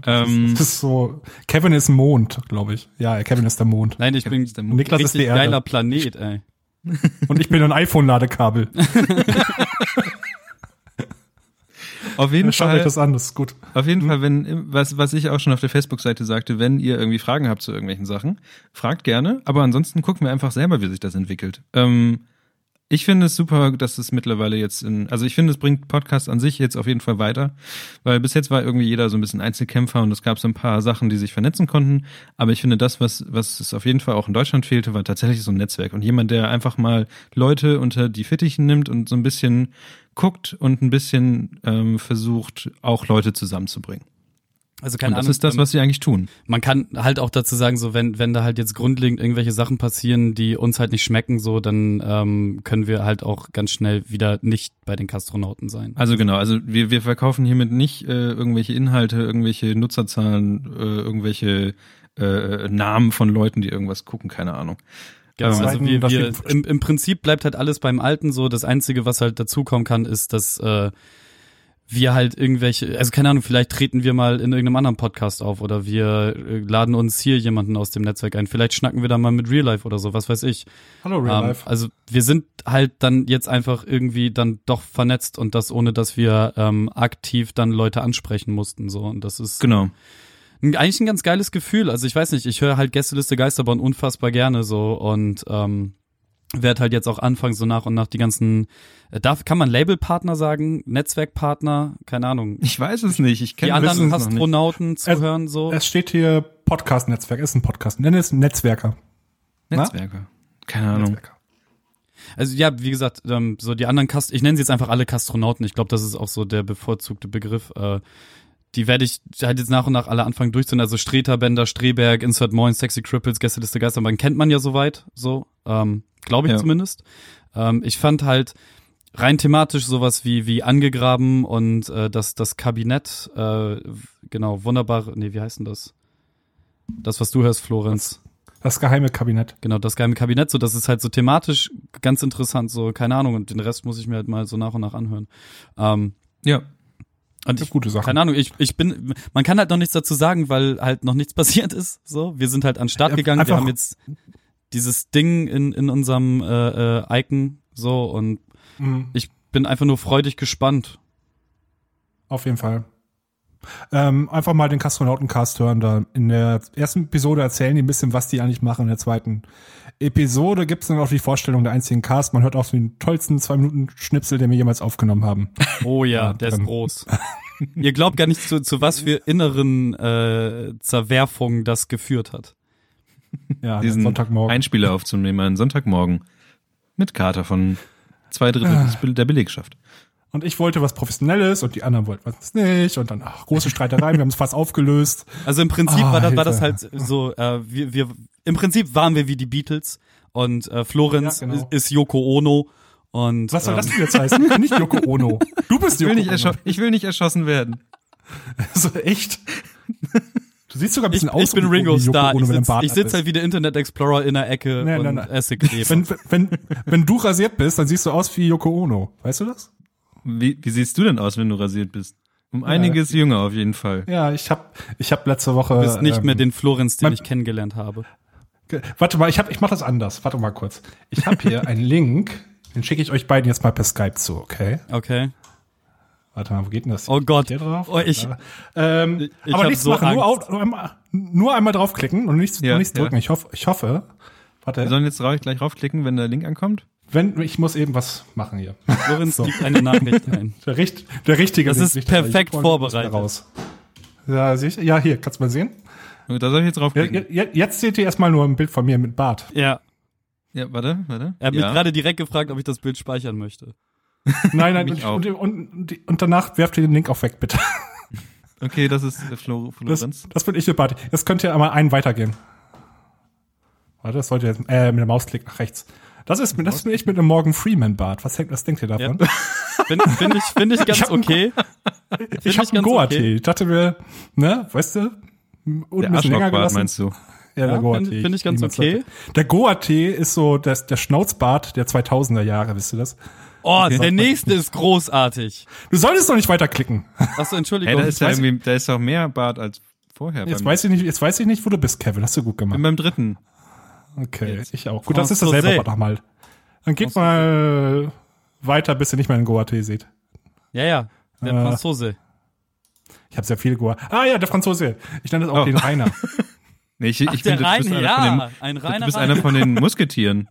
Das, Ähm, ist, das ist so, Kevin ist Mond, glaube ich. Ja, Kevin ist der Mond. Nein, ich bin ist der Mond. Niklas ist die Erde. geiler Planet, ey. Und ich bin ein iPhone-Ladekabel. auf jeden Schaut euch Fall, das an, das ist gut. auf jeden Fall, wenn was was ich auch schon auf der Facebook-Seite sagte, wenn ihr irgendwie Fragen habt zu irgendwelchen Sachen, fragt gerne. Aber ansonsten gucken wir einfach selber, wie sich das entwickelt. Ähm, ich finde es super, dass es mittlerweile jetzt in, also ich finde, es bringt Podcast an sich jetzt auf jeden Fall weiter, weil bis jetzt war irgendwie jeder so ein bisschen Einzelkämpfer und es gab so ein paar Sachen, die sich vernetzen konnten. Aber ich finde, das, was, was es auf jeden Fall auch in Deutschland fehlte, war tatsächlich so ein Netzwerk und jemand, der einfach mal Leute unter die Fittichen nimmt und so ein bisschen guckt und ein bisschen ähm, versucht, auch Leute zusammenzubringen. Also Und keine das Ahnung. ist das, was sie eigentlich tun. man kann halt auch dazu sagen, so wenn wenn da halt jetzt grundlegend irgendwelche Sachen passieren, die uns halt nicht schmecken, so dann ähm, können wir halt auch ganz schnell wieder nicht bei den Kastronauten sein. Also genau, also wir, wir verkaufen hiermit nicht äh, irgendwelche Inhalte, irgendwelche Nutzerzahlen, äh, irgendwelche äh, Namen von Leuten, die irgendwas gucken, keine Ahnung. Genau, also wir, wir, im, im Prinzip bleibt halt alles beim Alten so. Das Einzige, was halt dazukommen kann, ist, dass äh, wir halt irgendwelche, also keine Ahnung, vielleicht treten wir mal in irgendeinem anderen Podcast auf oder wir äh, laden uns hier jemanden aus dem Netzwerk ein. Vielleicht schnacken wir da mal mit Real Life oder so, was weiß ich. Hallo, Real Ähm, Life. also wir sind halt dann jetzt einfach irgendwie dann doch vernetzt und das ohne, dass wir ähm, aktiv dann Leute ansprechen mussten. So und das ist Genau. ein, eigentlich ein ganz geiles Gefühl. Also ich weiß nicht, ich höre halt Gästeliste Geisterbahn unfassbar gerne so und ähm, werde halt jetzt auch anfangen, so nach und nach die ganzen, äh, darf, kann man Labelpartner sagen, Netzwerkpartner, keine Ahnung, Ich weiß es nicht. Ich die kenne anderen noch nicht. Astronauten zuhören so. Es steht hier Podcast-Netzwerk. Ist ein Podcast. Nenn es Netzwerker. Netzwerke. Keine Ahnung. Netzwerker. Also ja, wie gesagt, ähm, so die anderen Kast, ich nenne sie jetzt einfach alle Kastronauten. Ich glaube, das ist auch so der bevorzugte Begriff. Äh, die werde ich halt jetzt nach und nach alle anfangen durchzunehmen. Also Streter, Bender, Streberg, Insert Moin, Sexy Cripples, Gästeliste Geister, man kennt man ja soweit, so, ähm, glaube ich Ja. zumindest. Ähm, ich fand halt rein thematisch sowas wie wie angegraben und äh, das das Kabinett, äh, genau wunderbar. Nee, wie heißt denn das? Das, was du hörst, Florenz. Das geheime Kabinett. Genau, das geheime Kabinett, so das ist halt so thematisch ganz interessant, so keine Ahnung und den Rest muss ich mir halt mal so nach und nach anhören. Ähm, Ja. Und Das ich, gute Sache. keine Ahnung, ich, ich bin, man kann halt noch nichts dazu sagen, weil halt noch nichts passiert ist. So, wir sind halt an den Start gegangen, wir einfach- haben jetzt dieses Ding in, in unserem äh, äh, Icon so und Mhm. ich bin einfach nur freudig gespannt. Auf jeden Fall. Ähm, einfach mal den Kastronautencast hören. Da in der ersten Episode erzählen die ein bisschen, was die eigentlich machen. In der zweiten Episode gibt's dann auch die Vorstellung der einzigen Cast. Man hört auch so den tollsten zwei Minuten Schnipsel, den wir jemals aufgenommen haben. Oh ja, der ist dann- groß. Ihr glaubt gar nicht, zu, zu was für inneren äh, Zerwerfungen das geführt hat. Ja, Diesen Sonntagmorgen. Einspieler aufzunehmen, einen Sonntagmorgen. Mit Kater von zwei Drittel der Belegschaft. Und ich wollte was Professionelles und die anderen wollten was nicht. Und dann ach, große Streitereien, wir haben es fast aufgelöst. Also im Prinzip Ah, war, das, war das halt so, äh, wir, wir, im Prinzip waren wir wie die Beatles und äh, Florenz Ja, genau. ist, Yoko Ono und Was soll ähm, das denn jetzt heißen? Nicht Yoko Ono. Du bist Ich will, Yoko nicht Ono. ich will nicht erschossen werden. Also echt? Du siehst sogar ein ich, bisschen aus ich bin wie Ringo Starr. Ich sitze ich sitz halt wie der Internet Explorer in der Ecke Nein, und nein, nein. esse Klebe. Wenn, wenn, wenn du rasiert bist, dann siehst du aus wie Yoko Ono. Weißt du das? Wie, wie siehst du denn aus, wenn du rasiert bist? Um einiges jünger auf jeden Fall. Ja, ich hab, ich hab letzte Woche. Du bist nicht ähm, mehr den Florenz, den mein- ich kennengelernt habe. Warte mal, ich hab, ich mach das anders. Warte mal kurz. Ich habe hier einen Link, den schicke ich euch beiden jetzt mal per Skype zu, okay? Okay. Warte mal, wo geht denn das? Oh Gott. Oh, ich- Ja. ähm, ich aber nichts so machen, nur, auf, nur, einmal, nur einmal draufklicken und nichts, Ja, nichts ja. drücken. Ich hoffe, ich hoffe. Warte, Wir sollen jetzt gleich raufklicken, wenn der Link ankommt? wenn ich muss eben was machen hier. Florenz gibt eine Nachricht ein. Der, richt, der richtige Das Link ist perfekt vorbereitet. Raus. Ja, ich, ja, hier, kannst du mal sehen. Da soll ich jetzt Ja, draufklicken. ja, jetzt seht ihr erstmal nur ein Bild von mir mit Bart. Ja. Ja, warte, warte. Er hat mich ja. gerade direkt gefragt, ob ich das Bild speichern möchte. Nein, nein, Mich und, auch. und, und, und danach werft ihr den Link auch weg, bitte. Okay, das ist äh, Flo, Das, Florenz. das bin ich mit Bart. Jetzt könnt ihr einmal einen weitergehen. Warte, das sollte jetzt, äh, mit der Mausklick nach rechts. Das ist, das bin ich mit einem Morgan Freeman Bart. Was, denkt- was denkt ihr davon? Finde find ich, find ich ganz hab einen- okay. ich ich habe einen Goa-Tee. okay. Ich dachte mir, ne, weißt du, und Der ein bisschen länger Arschlochbart gelassen. meinst du? Ja, der Ja, Goa-Tee. find- find ich ganz okay. Der Goa-Tee ist so das, der Schnauzbart der 2000er Jahre, wisst ihr das? Oh, der nächste ist großartig. Du solltest doch nicht weiterklicken. Achso, Entschuldigung. Hey, da ist ja irgendwie, da ist auch mehr Bart als vorher. Jetzt weiß ich nicht, jetzt weiß ich nicht, wo du bist, Kevin. Hast du gut gemacht. bin beim dritten. Okay, ich auch. Gut, das ist dasselbe Bart nochmal. Dann geht mal weiter, bis ihr nicht mehr einen Goa-Tee seht. ja, ja. Der Äh, Franzose. Ich habe sehr viele Goa. Ah ja, der Franzose. Ich nenne das auch Oh. den Rainer. Nee, ich, ich der finde, du bist einer ja. von ein den, reiner du bist Reiner. einer von den Musketieren.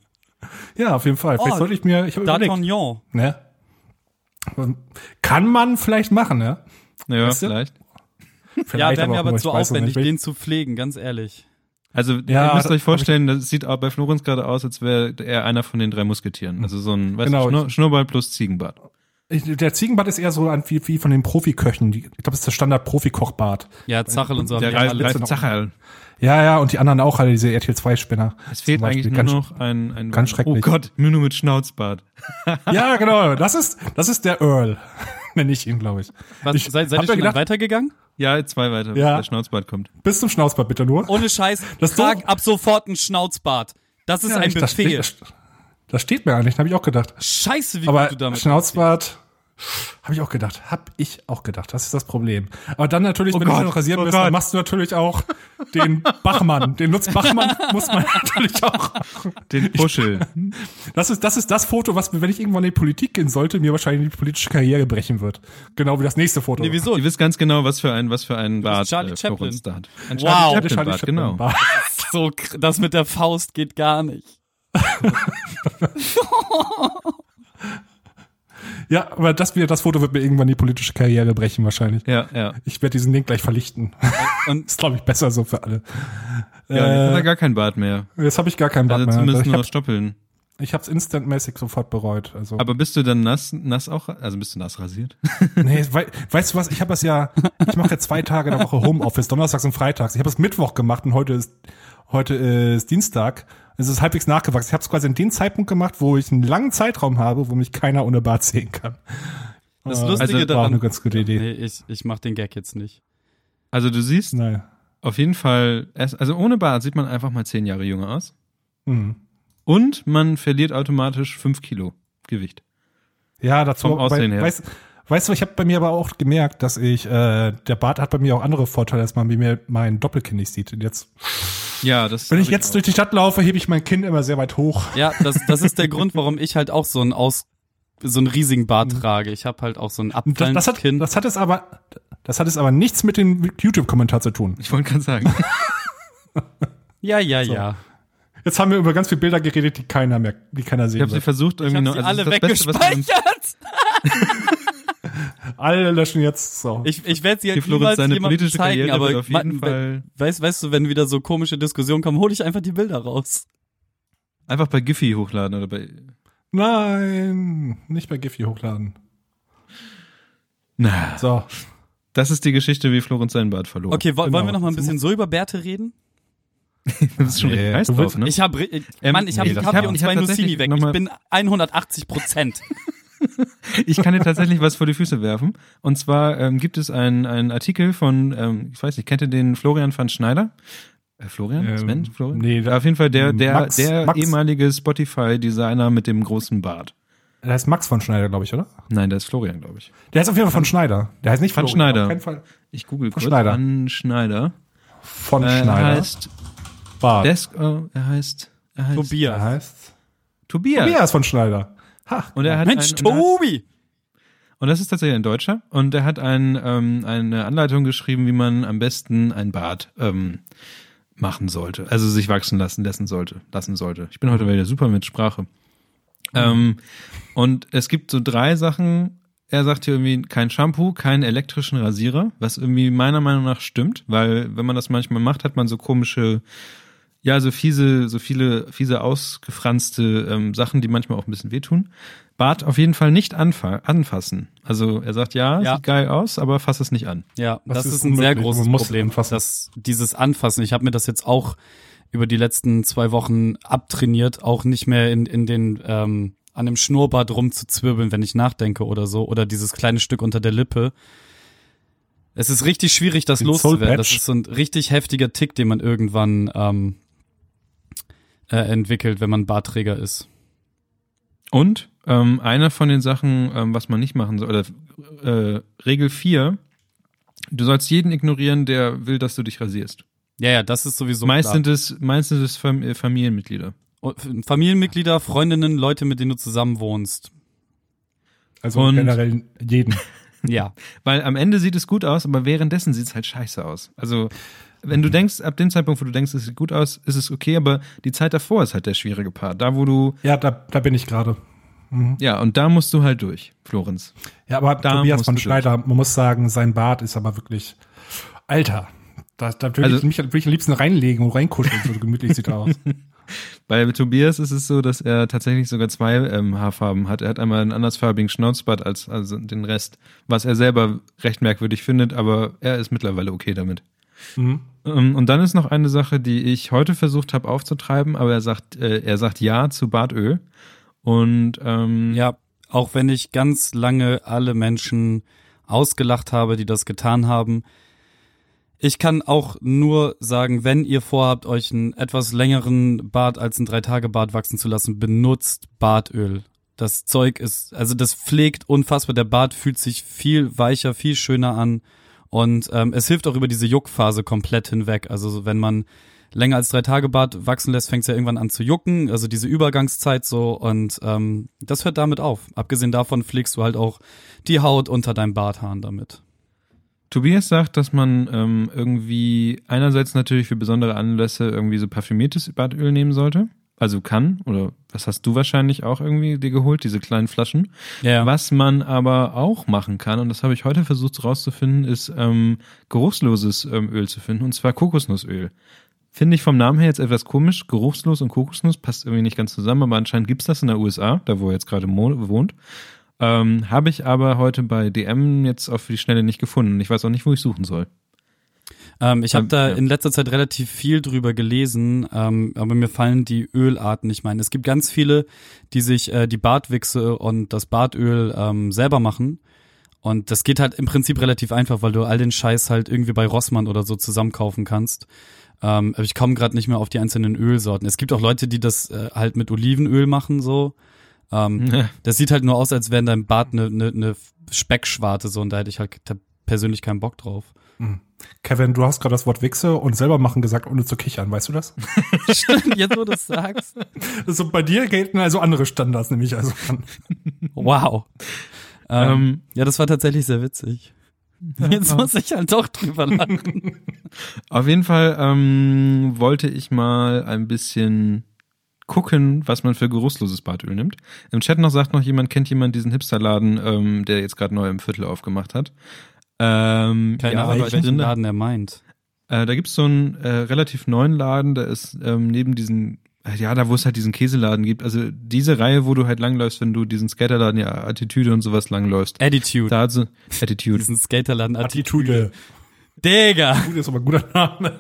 Ja, auf jeden Fall. Vielleicht Oh, sollte ich mir, ich habe überlegt, D'Artagnan. ne? Kann man vielleicht machen, ne? Ja, Weißt du? vielleicht. Ja, Vielleicht wäre mir aber zu aufwendig, den zu pflegen, ganz ehrlich. Also Ja, ihr müsst euch vorstellen, das sieht auch bei Florenz gerade aus, als wäre er einer von den drei Musketieren. Also so ein, weißt Genau. du, Schnur, Schnurrbart plus Ziegenbart. Ich, der Ziegenbart ist eher so an, wie, wie von den Profiköchen. Die, ich glaube, das ist der Standard-Profi-Kochbart. Ja, Zachel und so. Der Ralf, Zacherl. Ja, ja, und die anderen auch alle, diese RTL 2-Spinner. Es fehlt eigentlich nur Ganz- noch ein, ein ganz schrecklich. Oh Gott, nur nur mit Schnauzbart. Ja, genau. Das ist, das ist der Earl. Nenne ich ihn, glaube ich. Was, ich seid, seid ihr schon gedacht, weitergegangen? Ja, zwei weiter, bis Ja. der Schnauzbart kommt. bis zum Schnauzbart bitte nur. Ohne Scheiß, Das trag so- ab sofort einen Schnauzbart. Das ist Ja, ein das Befehl. steht- Das, das steht mir eigentlich, habe ich auch gedacht. Scheiße, wie Aber gut du damit Schnauzbart habe ich auch gedacht. Habe ich auch gedacht. Das ist das Problem. Aber dann natürlich, wenn Gott, du noch rasieren oh bist, Gott. dann machst du natürlich auch den Bachmann. Den Lutz Bachmann muss man natürlich auch. Den Puschel. Das ist, das ist das Foto, was mir, wenn ich irgendwann in die Politik gehen sollte, mir wahrscheinlich die politische Karriere brechen wird. Genau wie das nächste Foto. Nee, wieso? Ihr wisst ganz genau, was für ein, was für ein Bart Charlie äh, Chaplin. Ein Wow. Charlie Chaplin Charlie Bart, Chaplin genau. So, das mit der Faust geht gar nicht. Ja, aber das, wieder, das Foto wird mir irgendwann die politische Karriere brechen wahrscheinlich. Ja, ja. Ich werde diesen Link gleich verlichten. Und ist, glaube ich, besser so für alle. Ja, jetzt hat er Äh, gar kein Bart mehr. jetzt habe ich gar keinen Bart Also mehr. zumindest Ich nur hab, Stoppeln. Ich hab's instantmäßig sofort bereut. Also. Aber bist du dann nass, nass auch, also bist du nass rasiert? nee, wei weißt du was, ich habe das ja, ich mache ja zwei Tage in der Woche Homeoffice, donnerstags und freitags. Ich habe es Mittwoch gemacht und heute ist, heute ist Dienstag. Es ist halbwegs nachgewachsen. Ich habe es quasi in den Zeitpunkt gemacht, wo ich einen langen Zeitraum habe, wo mich keiner ohne Bart sehen kann. Das Lustige also, daran, war eine ganz gute Idee. Nee, ich, ich mach den Gag jetzt nicht. Also du siehst Nein. auf jeden Fall, also ohne Bart sieht man einfach mal zehn Jahre jünger aus. Mhm. Und man verliert automatisch fünf Kilo Gewicht. Ja, dazu. Vom Aussehen bei, her. Weißt, weißt du, ich habe bei mir aber auch gemerkt, dass ich, äh, der Bart hat bei mir auch andere Vorteile, als man bei mir mein Doppelkinn nicht sieht. Und jetzt, Ja, das. wenn ich hab jetzt auch. durch die Stadt laufe, hebe ich mein Kinn immer sehr weit hoch. Ja, das, das ist der Grund, warum ich halt auch so einen aus so einen riesigen Bart Mhm. trage. Ich habe halt auch so ein Und Das, abfallendes das, hat, Kinn. das hat es aber, das hat es aber nichts mit dem YouTube-Kommentar zu tun. Ich wollte gerade sagen. ja, ja, ja. Jetzt haben wir über ganz viele Bilder geredet, die keiner mehr, die keiner Ich sehen habe sie versucht Ich irgendwie habe noch. sie also alle das Beste, weggespeichert. Alle löschen jetzt so. Ich, ich werde sie Die halt Florenz niemals seine jemandem politische zeigen, Karriere aber auf jeden ma- Fall weißt, weißt du, wenn wieder so komische Diskussionen kommen, hol ich einfach die Bilder raus. einfach bei Giphy hochladen oder bei. Nein, nicht bei Giphy hochladen. Na, So. das ist die Geschichte, wie Florenz seinen Bart verlor. Okay, wo, Genau. wollen wir noch mal ein bisschen so über Bärte reden? das ist schon Nee, richtig heiß drauf, ne? Ich habe, Ähm, Mann, ich habe nee, Kaffee ich hab- und ich hab Nussini weg. Ich bin 180 Prozent. Ich kann dir tatsächlich was vor die Füße werfen. Und zwar ähm, gibt es einen, Artikel von, ähm, ich weiß nicht, kennt ihr den Florian van Schneider? Äh, Florian? Ähm, Sven? Florian? nee, da- auf jeden Fall der, der, Max- der Max. ehemalige Spotify-Designer mit dem großen Bart. Der heißt Max von Schneider, glaube ich, oder? Nein, der ist Florian, glaube ich. Der heißt auf jeden Fall von Schneider. Der heißt nicht Florian, Schneider. Auf keinen Fall Ich google kurz. Schneider. Van Schneider. von Äh, Schneider. Er heißt Bart. Desk, oh, er heißt, er heißt Tobias. heißt Tobias. Tobias von Schneider. Ha. Und er hat Mensch, ein, und hat- Tobi! Und das ist tatsächlich ein Deutscher. Und er hat ein, ähm, eine Anleitung geschrieben, wie man am besten ein Bart ähm, machen sollte. Also sich wachsen lassen lassen sollte. Lassen sollte. Ich bin heute wieder super mit Sprache. Ähm, und es gibt so drei Sachen. Er sagt hier irgendwie kein Shampoo, keinen elektrischen Rasierer, was irgendwie meiner Meinung nach stimmt, weil wenn man das manchmal macht, hat man so komische, ja, so fiese, so viele, fiese ausgefranste ähm, Sachen, die manchmal auch ein bisschen wehtun. Bart auf jeden Fall nicht anfa anfassen. Also er sagt, ja, Ja. sieht geil aus, aber fass es nicht an. Ja, Das das, ist ist ein sehr großes Problem. anfassen. Das, dieses Anfassen. Ich habe mir das jetzt auch über die letzten zwei Wochen abtrainiert, auch nicht mehr in, in den ähm, an dem Schnurrbart rumzuzwirbeln, wenn ich nachdenke oder so, oder dieses kleine Stück unter der Lippe. Es ist richtig schwierig, das Den loszuwerden. Das ist so ein richtig heftiger Tick, den man irgendwann ähm, äh, entwickelt, wenn man Bartträger ist. Und ähm, eine von den Sachen, ähm, was man nicht machen soll, oder äh, Regel 4, du sollst jeden ignorieren, der will, dass du dich rasierst. Ja, ja, das ist sowieso meist sind es, meist sind es Fam äh, Familienmitglieder. Und Familienmitglieder, Freundinnen, Leute, mit denen du zusammen wohnst. Also Und- generell jeden. Ja. Weil am Ende sieht es gut aus, aber währenddessen sieht es halt scheiße aus. Also, wenn du denkst, ab dem Zeitpunkt, wo du denkst, es sieht gut aus, ist es okay, aber die Zeit davor ist halt der schwierige Part. Da, wo du, Ja, da, da bin ich gerade. ja, und da musst du halt durch, Florenz. Ja, aber Da Tobias von Schneider, man muss sagen, sein Bart ist aber wirklich, Alter, da, da würde Also- ich mich würde ich am liebsten reinlegen und reinkuscheln, so gemütlich sieht er aus. Bei Tobias ist es so, dass er tatsächlich sogar zwei ähm, Haarfarben hat. Er hat einmal einen andersfarbigen Schnauzbart als also den Rest, was er selber recht merkwürdig findet, aber er ist mittlerweile okay damit. Mhm. Ähm, und dann ist noch eine Sache, die ich heute versucht habe aufzutreiben, aber er sagt, äh, er sagt ja zu Bartöl. Und ähm, Ja, auch wenn ich ganz lange alle Menschen ausgelacht habe, die das getan haben. Ich kann auch nur sagen, wenn ihr vorhabt, euch einen etwas längeren Bart als ein Drei-Tage-Bart wachsen zu lassen, benutzt Bartöl. Das Zeug ist, also das pflegt unfassbar. Der Bart fühlt sich viel weicher, viel schöner an. Und ähm, es hilft auch über diese Juckphase komplett hinweg. Also so, wenn man länger als drei Tage Bart wachsen lässt, fängt es ja irgendwann an zu jucken. Also diese Übergangszeit so. Und ähm, das hört damit auf. Abgesehen davon pflegst du halt auch die Haut unter deinem Barthaaren damit. Tobias sagt, dass man ähm, irgendwie einerseits natürlich für besondere Anlässe irgendwie so parfümiertes Bartöl nehmen sollte. Also kann, oder was hast du wahrscheinlich auch irgendwie dir geholt, diese kleinen Flaschen. Ja. Was man aber auch machen kann, und das habe ich heute versucht rauszufinden, ist ähm, geruchsloses ähm, Öl zu finden, und zwar Kokosnussöl. Finde ich vom Namen her jetzt etwas komisch. Geruchslos und Kokosnuss passt irgendwie nicht ganz zusammen, aber anscheinend gibt's das in der USA, da wo er jetzt gerade wohnt. Ähm, Habe ich aber heute bei DM jetzt auf die Schnelle nicht gefunden. Ich weiß auch nicht, wo ich suchen soll. Ähm, ich habe ähm, da ja. in letzter Zeit relativ viel drüber gelesen, ähm, aber mir fallen die Ölarten nicht mein. Es gibt ganz viele, die sich äh, die Bartwichse und das Bartöl ähm, selber machen. Und das geht halt im Prinzip relativ einfach, weil du all den Scheiß halt irgendwie bei Rossmann oder so zusammenkaufen kannst. Ähm, aber ich komme gerade nicht mehr auf die einzelnen Ölsorten. Es gibt auch Leute, die das äh, halt mit Olivenöl machen, so. Ähm. Das sieht halt nur aus, als wäre dein Bart eine ne, ne Speckschwarte, so, und da hätte ich halt persönlich keinen Bock drauf. Mhm. Kevin, du hast gerade das Wort Wichse und selber machen gesagt, ohne zu kichern, weißt du das? Stimmt, jetzt wo du das sagst. Also bei dir gelten also andere Standards, nämlich also an. Wow. Ähm, ähm, ja, das war tatsächlich sehr witzig. Jetzt muss ich halt doch drüber lachen. Auf jeden Fall ähm, wollte ich mal ein bisschen gucken, was man für geruchsloses Badöl nimmt. Im Chat noch sagt noch jemand, kennt jemand diesen Hipsterladen, ähm, der jetzt gerade neu im Viertel aufgemacht hat. Ähm, Keine ja, Ahnung, welchen Laden er meint. Äh, da gibt's so einen äh, relativ neuen Laden, da ist ähm, neben diesen, äh, ja, da wo es halt diesen Käseladen gibt, also diese Reihe, wo du halt langläufst, wenn du diesen Skaterladen, ja, Attitüde und sowas langläufst. Attitude. Da hat so, Attitude. diesen Skaterladen Attitude. Digga! Attitude ist aber ein guter Name.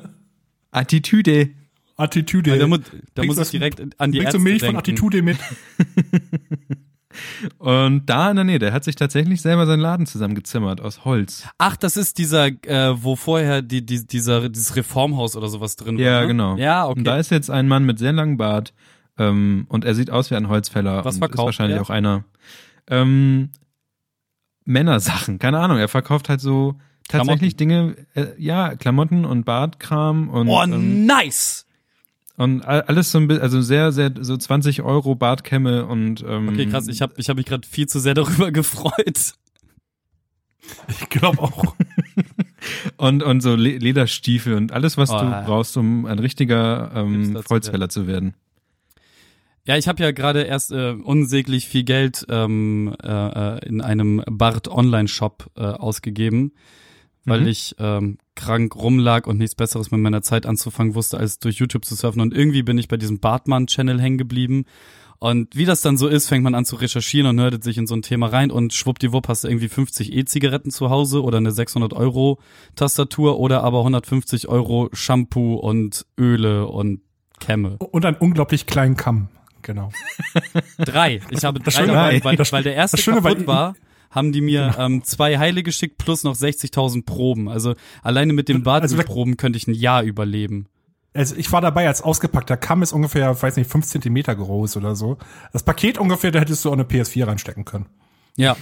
Attitüde. Attitüde. Da, mu da muss ich direkt an die Ärzte du Milch denken. von Attitüde mit? Und da in der Nähe, der hat sich tatsächlich selber seinen Laden zusammengezimmert aus Holz. Ach, das ist dieser, äh, wo vorher die, die, dieser, dieses Reformhaus oder sowas drin war. Ja, ne? genau. Ja, okay. Und da ist jetzt ein Mann mit sehr langem Bart ähm, und er sieht aus wie ein Holzfäller. Was verkauft ist wahrscheinlich er? auch einer. Ähm, Männersachen, keine Ahnung. Er verkauft halt so tatsächlich Dinge, äh, ja, Klamotten und Bartkram und. Oh, ähm, nice! Und alles so ein bisschen, also sehr, sehr, so 20 Euro Bartkämme und ähm, Okay, krass, ich habe ich hab mich gerade viel zu sehr darüber gefreut. Ich glaube auch. und, und so Lederstiefel und alles, was oh, du brauchst, um ein richtiger ähm, Holzfäller zu werden. Ja, ich habe ja gerade erst äh, unsäglich viel Geld ähm, äh, äh in einem Bart-Online-Shop äh, ausgegeben weil mhm. ich ähm, krank rumlag und nichts Besseres mit meiner Zeit anzufangen wusste, als durch YouTube zu surfen. Und irgendwie bin ich bei diesem Bartmann-Channel hängen geblieben. Und wie das dann so ist, fängt man an zu recherchieren und nerdet sich in so ein Thema rein und schwuppdiwupp hast du irgendwie 50 E-Zigaretten zu Hause oder eine 600 Euro Tastatur oder aber 150 Euro Shampoo und Öle und Kämme. Und einen unglaublich kleinen Kamm, genau. drei. Ich habe drei dabei, weil, weil der erste kaputt war haben die mir genau. ähm, zwei Heile geschickt plus noch 60.000 Proben. Also alleine mit den Bartproben also, könnte ich ein Jahr überleben. Also ich war dabei als ausgepackter Kamm ist ungefähr, weiß nicht, fünf Zentimeter groß oder so. Das Paket ungefähr, da hättest du auch eine PS4 reinstecken können. Ja,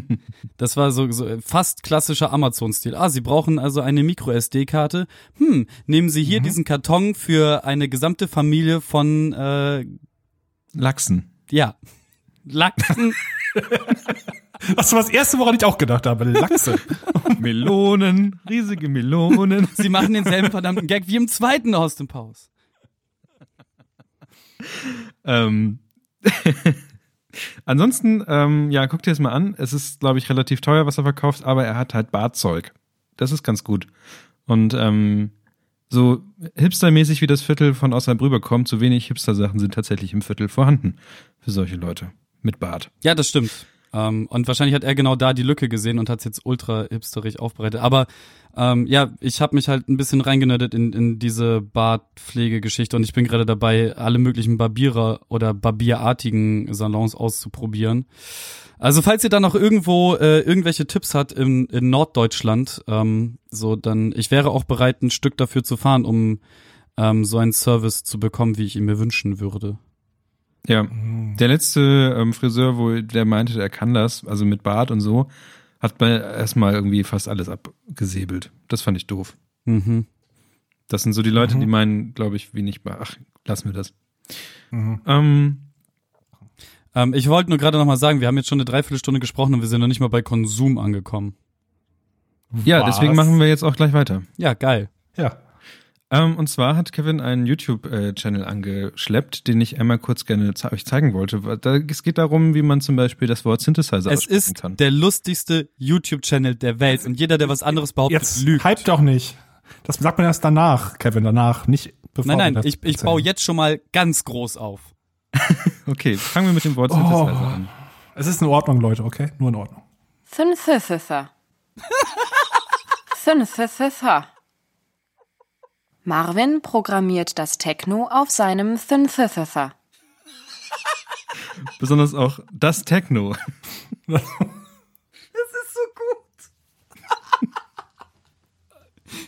das war so, so fast klassischer Amazon-Stil. Ah, Sie brauchen also eine Micro-SD-Karte. Hm, nehmen Sie hier mhm. diesen Karton für eine gesamte Familie von äh, Lachsen. Ja, Lachsen. Das war das erste, woran ich auch gedacht habe. Lachse. Melonen, riesige Melonen. Sie machen denselben verdammten Gag wie im zweiten Austin Pause. ähm. Ansonsten, ähm, ja, guck dir das mal an. Es ist, glaube ich, relativ teuer, was er verkauft, aber er hat halt Bartzeug. Das ist ganz gut. Und ähm, so hipstermäßig wie das Viertel von außerhalb rüberkommt, so wenig Hipster-Sachen sind tatsächlich im Viertel vorhanden für solche Leute mit Bart. Ja, das stimmt. Ähm, und wahrscheinlich hat er genau da die Lücke gesehen und hat es jetzt ultra hipsterig aufbereitet. Aber ähm, ja, ich habe mich halt ein bisschen reingenördet in, in diese Bartpflegegeschichte und ich bin gerade dabei, alle möglichen Barbierer oder barbierartigen Salons auszuprobieren. Also falls ihr da noch irgendwo äh, irgendwelche Tipps hat in, in Norddeutschland, ähm, so dann ich wäre auch bereit, ein Stück dafür zu fahren, um ähm, so einen Service zu bekommen, wie ich ihn mir wünschen würde. Ja, mhm. der letzte ähm, Friseur, wo der meinte, er kann das, also mit Bart und so, hat man erstmal irgendwie fast alles abgesäbelt. Das fand ich doof. Mhm. Das sind so die Leute, mhm. die meinen, glaube ich, wie nicht, ach, lassen wir das. Mhm. Ähm, ähm, ich wollte nur gerade nochmal sagen, wir haben jetzt schon eine Dreiviertelstunde gesprochen und wir sind noch nicht mal bei Konsum angekommen. Ja, Was? deswegen machen wir jetzt auch gleich weiter. Ja, geil. Ja. Ähm, und zwar hat Kevin einen YouTube-Channel äh, angeschleppt, den ich einmal kurz gerne ze euch zeigen wollte. Da, es geht darum, wie man zum Beispiel das Wort Synthesizer es ist kann. der lustigste YouTube-Channel der Welt und jeder, der was anderes behauptet, Jetzt lügt. Hype doch nicht. Das sagt man erst danach, Kevin, danach, nicht Nein, nein, ich, ich baue jetzt schon mal ganz groß auf. Okay, fangen wir mit dem Wort Synthesizer Oh. an. Es ist in Ordnung, Leute, okay? Nur in Ordnung. Synthesizer. Synthesizer. Marvin programmiert das Techno auf seinem Synthesizer. Besonders auch das Techno.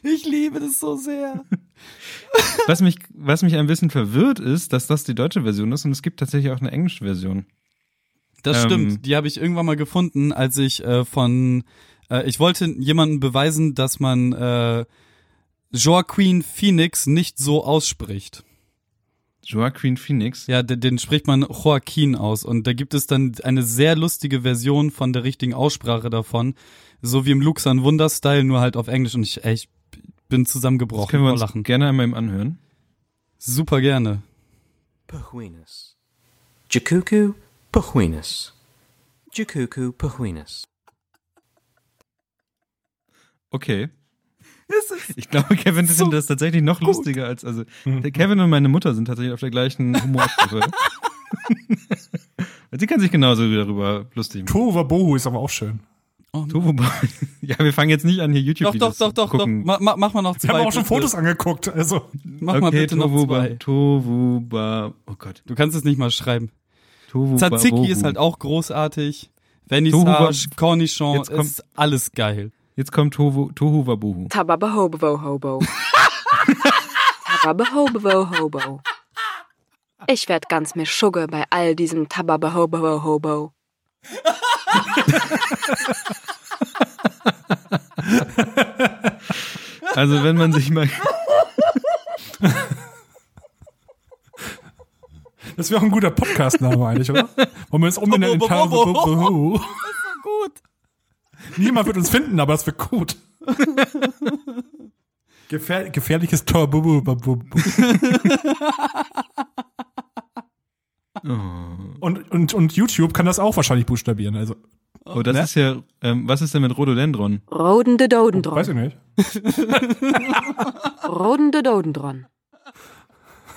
Ich liebe das so sehr. Was mich, was mich ein bisschen verwirrt ist, dass das die deutsche Version ist und es gibt tatsächlich auch eine englische Version. Das Ähm. stimmt. Die habe ich irgendwann mal gefunden, als ich äh, von äh, ich wollte jemandem beweisen, dass man äh, Joaquin Phoenix nicht so ausspricht. Joaquin Phoenix. Ja, den, den spricht man Joaquin aus und da gibt es dann eine sehr lustige Version von der richtigen Aussprache davon, so wie im Luxan Wunder Style, nur halt auf Englisch und ich, ey, ich bin Das zusammengebrochen können wir uns Lachen. gerne einmal im anhören. Super gerne. Pahuinus. Jakuku Pahuinus. Jakuku Pahuinus. Okay. Ich glaube, Kevin findet das tatsächlich noch lustiger als, also, der Kevin und meine Mutter sind tatsächlich auf der gleichen Humorstufe. Sie kann sich genauso darüber lustig machen. Tova Bohu ist aber auch schön. Tovu Ja, wir fangen jetzt nicht an, hier Doch, YouTube-Videos doch, doch, doch, zu doch. gucken. Ma, ma, mach mal noch zwei. Wir haben auch schon bitte. Fotos angeguckt, also. Mach mal bitte noch zwei. Tovu Ba- oh Gott. Du kannst es nicht mal schreiben. Tovu Ba- Tzatziki Bohu. ist halt auch großartig. Vernissage, Cornichon, Jetzt kommt- ist alles geil. Jetzt kommt Tohu Wabuhu. Tababahobo hobo. Tababahobo hobo. Ich werd ganz mir Schugge bei all diesem Tababahobo hobo. Also, wenn man sich mal, Das wäre auch ein guter Podcast-Name eigentlich, oder? Wollen wir uns umbenennen in Tova Bohu? Gut. Niemand wird uns finden, aber das wird gut. Gefähr gefährliches Tor. Bu, bu, bu, bu, bu. Und, und, und YouTube kann das auch wahrscheinlich buchstabieren. Also, oh, das ist ja, ähm, was ist denn mit Rhododendron? Rodende weiß Dodendron. ich nicht. Rodende Dodendron.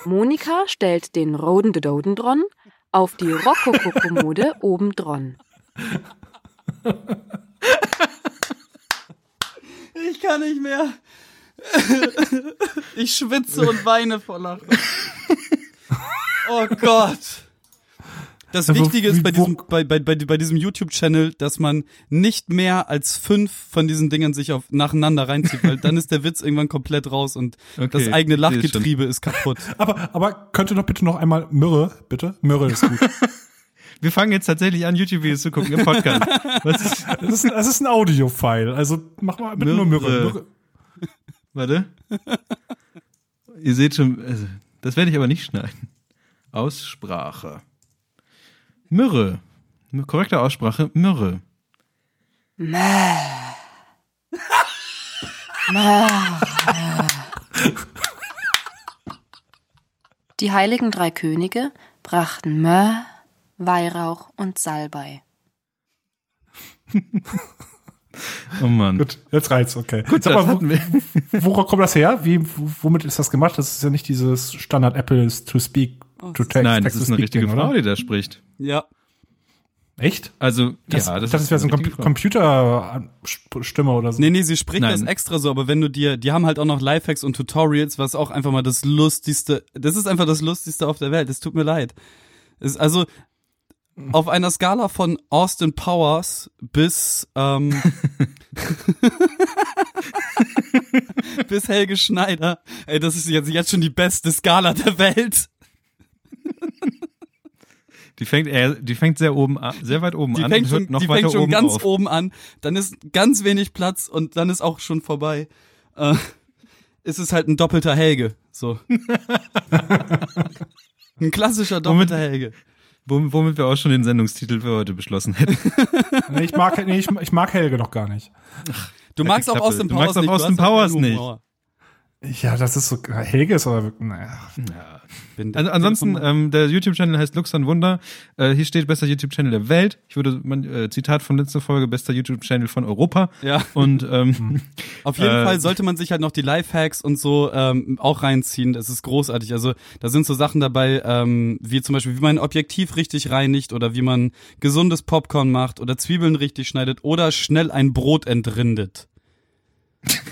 Monika stellt den Rodende Dodendron auf die Rokoko-Kommode obendron. Ich kann nicht mehr. Ich schwitze und weine vor Lachen. Oh Gott. Das wo- Wichtige ist bei diesem, bei, bei, bei, bei diesem YouTube-Channel, dass man nicht mehr als fünf von diesen Dingern sich auf, nacheinander reinzieht, weil dann ist der Witz irgendwann komplett raus und Okay, das eigene. Lachgetriebe ist kaputt. Aber, aber könnte doch bitte noch einmal Myrrhe, bitte? Myrrhe ist gut. Wir fangen jetzt tatsächlich an, YouTube-Videos zu gucken im Podcast. Was ist, Das ist, das ist ein Audio-File. Also mach mal bitte nur Myrrhe. Myrrhe. Myrrhe. warte. Ihr seht schon, also, das werde ich aber nicht schneiden. Aussprache. Myrrhe. Korrekte Aussprache, Myrrhe. Die heiligen drei Könige brachten Myrrh, Weihrauch und Salbei. Oh Mann. Gut, jetzt reizt, okay. Gut, Sag das mal, wo, worauf kommt das her? Wie, womit ist das gemacht? Das ist ja nicht dieses Standard Apple to speak to text. Nein, das text ist to eine richtige Ding, Frau, oder? die da spricht. Ja. Echt? Also, Das, ja, das, das wäre so eine Com. Computerstimme oder so. Nee, nee, sie spricht Nein. das extra so, aber wenn du dir, die haben halt auch noch Lifehacks und Tutorials, was auch einfach mal das lustigste, das ist einfach das lustigste auf der Welt. Es tut mir leid. Es, also, auf einer Skala von Austin Powers bis, ähm, bis Helge Schneider. Ey, das ist jetzt, jetzt schon die beste Skala der Welt. Die fängt, eher, die fängt sehr oben an, sehr weit oben Die an fängt schon, noch die weiter fängt schon oben ganz auf. oben an, dann ist ganz wenig Platz und dann ist auch schon vorbei. Äh, es ist halt ein doppelter Helge, so. ein klassischer doppelter Helge. Womit, wir auch schon den Sendungstitel für heute beschlossen hätten. Nee, ich, mag, nee, ich, ich mag Helge noch gar nicht. Du Halt magst die auch Klappe. Austin Du Powers magst auch nicht. Austin halt Powers nicht. Humor. Ja, das ist so, Helge ist aber naja. Ja. Bin Also ansonsten, ähm, der YouTube-Channel heißt Lux an Wunder. Äh, hier steht bester YouTube-Channel der Welt. Ich würde, man, äh, Zitat von letzter Folge, bester YouTube-Channel von Europa. Ja. Und ähm, Auf jeden Äh, Fall sollte man sich halt noch die Lifehacks und so ähm, auch reinziehen. Das ist großartig. Also da sind so Sachen dabei, ähm, wie zum Beispiel, wie man ein Objektiv richtig reinigt oder wie man gesundes Popcorn macht oder Zwiebeln richtig schneidet oder schnell ein Brot entrindet.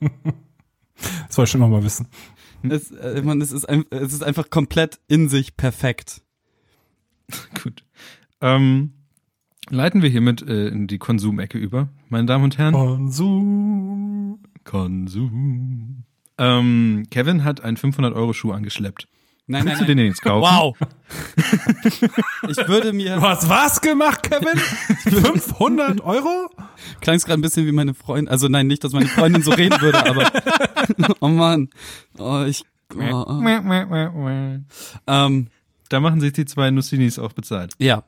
Das soll ich schon noch mal wissen. Es, äh, man, es, ist ein, es ist einfach komplett in sich perfekt. gut. Ähm, leiten wir hiermit äh, in die Konsumecke über, meine Damen und Herren. Konsum. Konsum. Ähm, Kevin hat einen 500-Euro-Schuh angeschleppt. Nein, nein, Willst du den nein. jetzt kaufen? Wow. ich würde mir Du hast was gemacht, Kevin? 500 Euro? klang es gerade ein bisschen wie meine Freundin. Also nein, nicht, dass meine Freundin so reden würde, aber oh Mann, oh ich. Oh. Ähm, Da machen sich die zwei Nussinis auch bezahlt. Ja.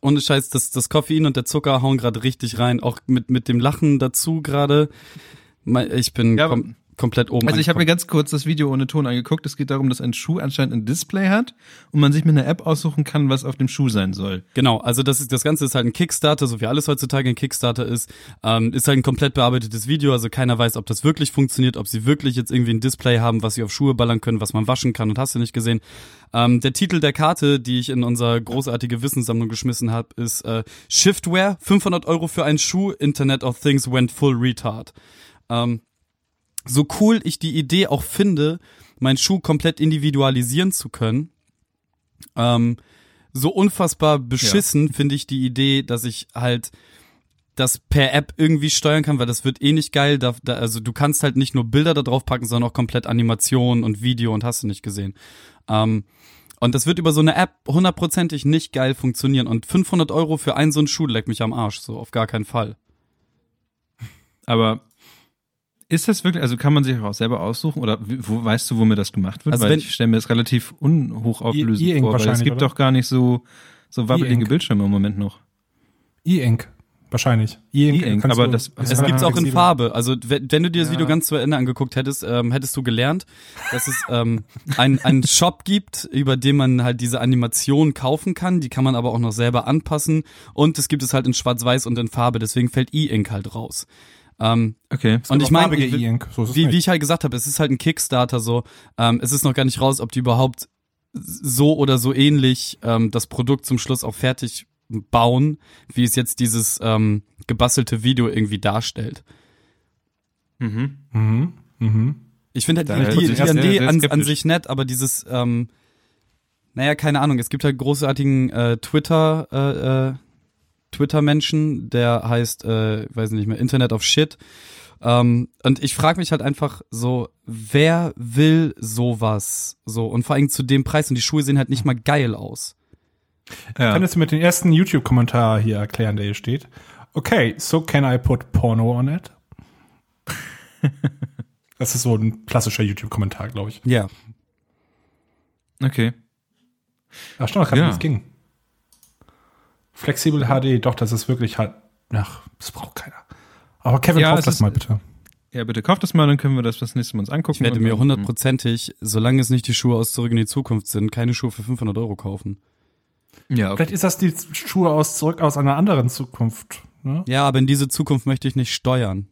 Ohne Scheiß, das, das Koffein und der Zucker hauen gerade richtig rein. Auch mit, mit dem Lachen dazu gerade. Ich bin Ja, komplett oben. Also ich habe mir ganz kurz das Video ohne Ton angeguckt. Es geht darum, dass ein Schuh anscheinend ein Display hat und man sich mit einer App aussuchen kann, was auf dem Schuh sein soll. Genau, also das ist das Ganze ist halt ein Kickstarter, so wie alles heutzutage ein Kickstarter ist. Ähm, ist halt ein komplett bearbeitetes Video, also keiner weiß, ob das wirklich funktioniert, ob sie wirklich jetzt irgendwie ein Display haben, was sie auf Schuhe ballern können, was man waschen kann und hast du nicht gesehen. Ähm, der Titel der Karte, die ich in unser großartige Wissenssammlung geschmissen habe, ist äh, Shiftwear, 500 Euro für einen Schuh, Internet of Things went full retard. Ähm, so cool ich die Idee auch finde, meinen Schuh komplett individualisieren zu können, ähm, so unfassbar beschissen finde ich die Idee, dass ich halt das per App irgendwie steuern kann, weil das wird eh nicht geil. Da, da, also du kannst halt nicht nur Bilder da drauf packen, sondern auch komplett Animation und Video und hast du nicht gesehen. Ähm, und das wird über so eine App hundertprozentig nicht geil funktionieren. Und 500 Euro für einen so einen Schuh leckt mich am Arsch, so auf gar keinen Fall. Aber ist das wirklich, also kann man sich auch selber aussuchen oder wo weißt du, womit das gemacht wird? Also weil wenn- ich stelle mir das relativ unhochauflösend E- vor, weil es wahrscheinlich, gibt oder? doch gar nicht so, so wabbelige. Bildschirme im Moment noch. E-Ink. Wahrscheinlich. E-Ink. Kannst aber du- das- ist Es gibt's auch in. Farbe. Also wenn, wenn du dir das Ja. Video ganz zu Ende angeguckt hättest, ähm, hättest du gelernt, dass es ähm, ein- einen Shop gibt, über den man halt diese Animation kaufen kann. Die kann man aber auch noch selber anpassen. Und es gibt es halt in Schwarz-Weiß und in Farbe. Deswegen fällt E-Ink halt raus. Ähm, Okay. und ich meine. So wie, wie ich halt gesagt habe, es ist halt ein Kickstarter so. Ähm, es ist noch gar nicht raus, ob die überhaupt so oder so ähnlich ähm, das Produkt zum Schluss auch fertig bauen, wie es jetzt dieses ähm, gebastelte Video irgendwie darstellt. Mhm. Mhm. Mhm. Ich finde halt Da die, die, die Idee an, an sich nett, aber dieses, ähm, naja, keine Ahnung, es gibt halt großartigen äh, Twitter, äh, äh, Twitter-Menschen, der heißt, äh, weiß nicht mehr, Internet of Shit. Ähm, und ich frage mich halt einfach so, wer will sowas? So, und vor allem zu dem Preis und die Schuhe sehen halt nicht mal geil aus. Ja. Könntest du mit den ersten YouTube-Kommentar hier erklären, der hier steht? Okay, so can I put porno on it? das ist so ein klassischer YouTube-Kommentar, glaube ich. Ja. Okay. Ach, stimmt, gerade Ja. wie es ging. Flexibel HD, doch, das ist wirklich halt, ach, das braucht keiner. Aber Kevin, Ja, kauf das ist- mal bitte. Ja, bitte kauft das mal, dann können wir das das nächste Mal uns angucken. Ich werde mir hundertprozentig, solange es nicht die Schuhe aus Zurück in die Zukunft sind, keine Schuhe für 500 Euro kaufen. Ja, okay. Vielleicht ist das die Schuhe aus zurück aus einer anderen Zukunft. Ne? Ja, aber in diese Zukunft möchte ich nicht steuern.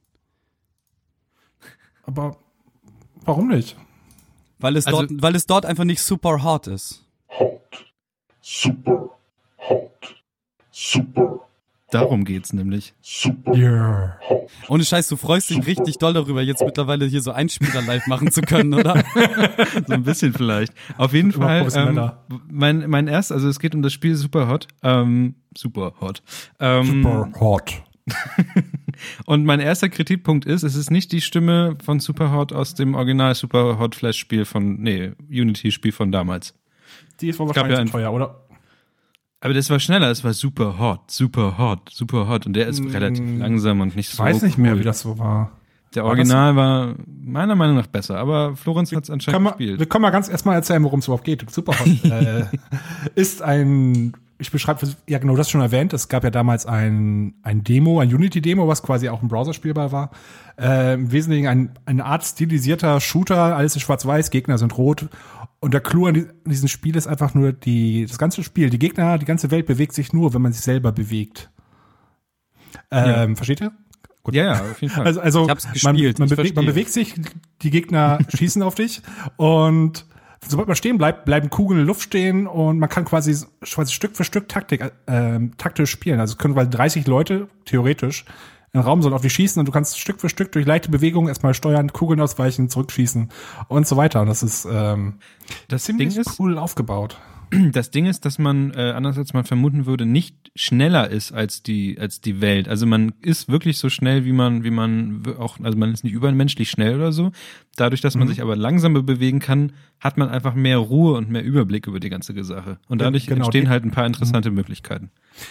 Aber warum nicht? Weil es, Also- dort, weil es dort einfach nicht super hot ist. super hot, super, darum geht's nämlich. super Yeah. Ohne Scheiß, du freust dich richtig doll darüber, jetzt mittlerweile hier so Einspieler live machen zu können, oder? So ein bisschen vielleicht. Auf jeden Fall. Ähm, mein, mein erst, also es geht um das Spiel Super Hot. Ähm, super Hot. Ähm, Super hot. Und mein erster Kritikpunkt ist, es ist nicht die Stimme von Super Hot aus dem Original Super Hot Flash Spiel von, nee, Unity Spiel von damals. Die ist wohl wahrscheinlich ja teuer, oder? Aber das war schneller, es war super hot, super hot, super hot. Und der ist relativ langsam und nicht Ich so. weiß nicht mehr, cool. wie das so war. Der war Original war meiner Meinung nach besser, aber Florenz hat es anscheinend man, gespielt. wir können mal ganz erstmal erzählen, worum es überhaupt geht. Super Hot äh, ist ein ich beschreibe, ja genau, das schon erwähnt. Es gab ja damals ein, ein Demo, ein Unity-Demo, was quasi auch im Browser spielbar war. Äh, Im Wesentlichen ein, eine Art stilisierter Shooter, alles in schwarz-weiß, Gegner sind rot. Und der Clou an diesem Spiel ist einfach nur die, das ganze Spiel, die Gegner, die ganze Welt bewegt sich nur, wenn man sich selber bewegt. Ähm, ja. Versteht ihr? Gut. Ja, ja, auf jeden Fall. Also, also man, man, bewegt, man bewegt sich, die Gegner schießen auf dich und sobald man stehen bleibt, bleiben Kugeln in der Luft stehen und man kann quasi, quasi Stück für Stück Taktik, äh, taktisch spielen. Also es können quasi 30 Leute, theoretisch, in den Raum sollen auf dich schießen und du kannst Stück für Stück durch leichte Bewegungen erstmal steuern, Kugeln ausweichen, zurückschießen und so weiter. Und das ist ähm, das ziemlich Ding ist, cool aufgebaut das Ding ist, dass man, äh, anders als man vermuten würde, nicht schneller ist als die, als die Welt. Also man ist wirklich so schnell, wie man, wie man auch, also man ist nicht übermenschlich schnell oder so. Dadurch, dass man mhm. sich aber langsamer bewegen kann, hat man einfach mehr Ruhe und mehr Überblick über die ganze Sache. Und dadurch genau, entstehen halt ein paar interessante mhm. Möglichkeiten.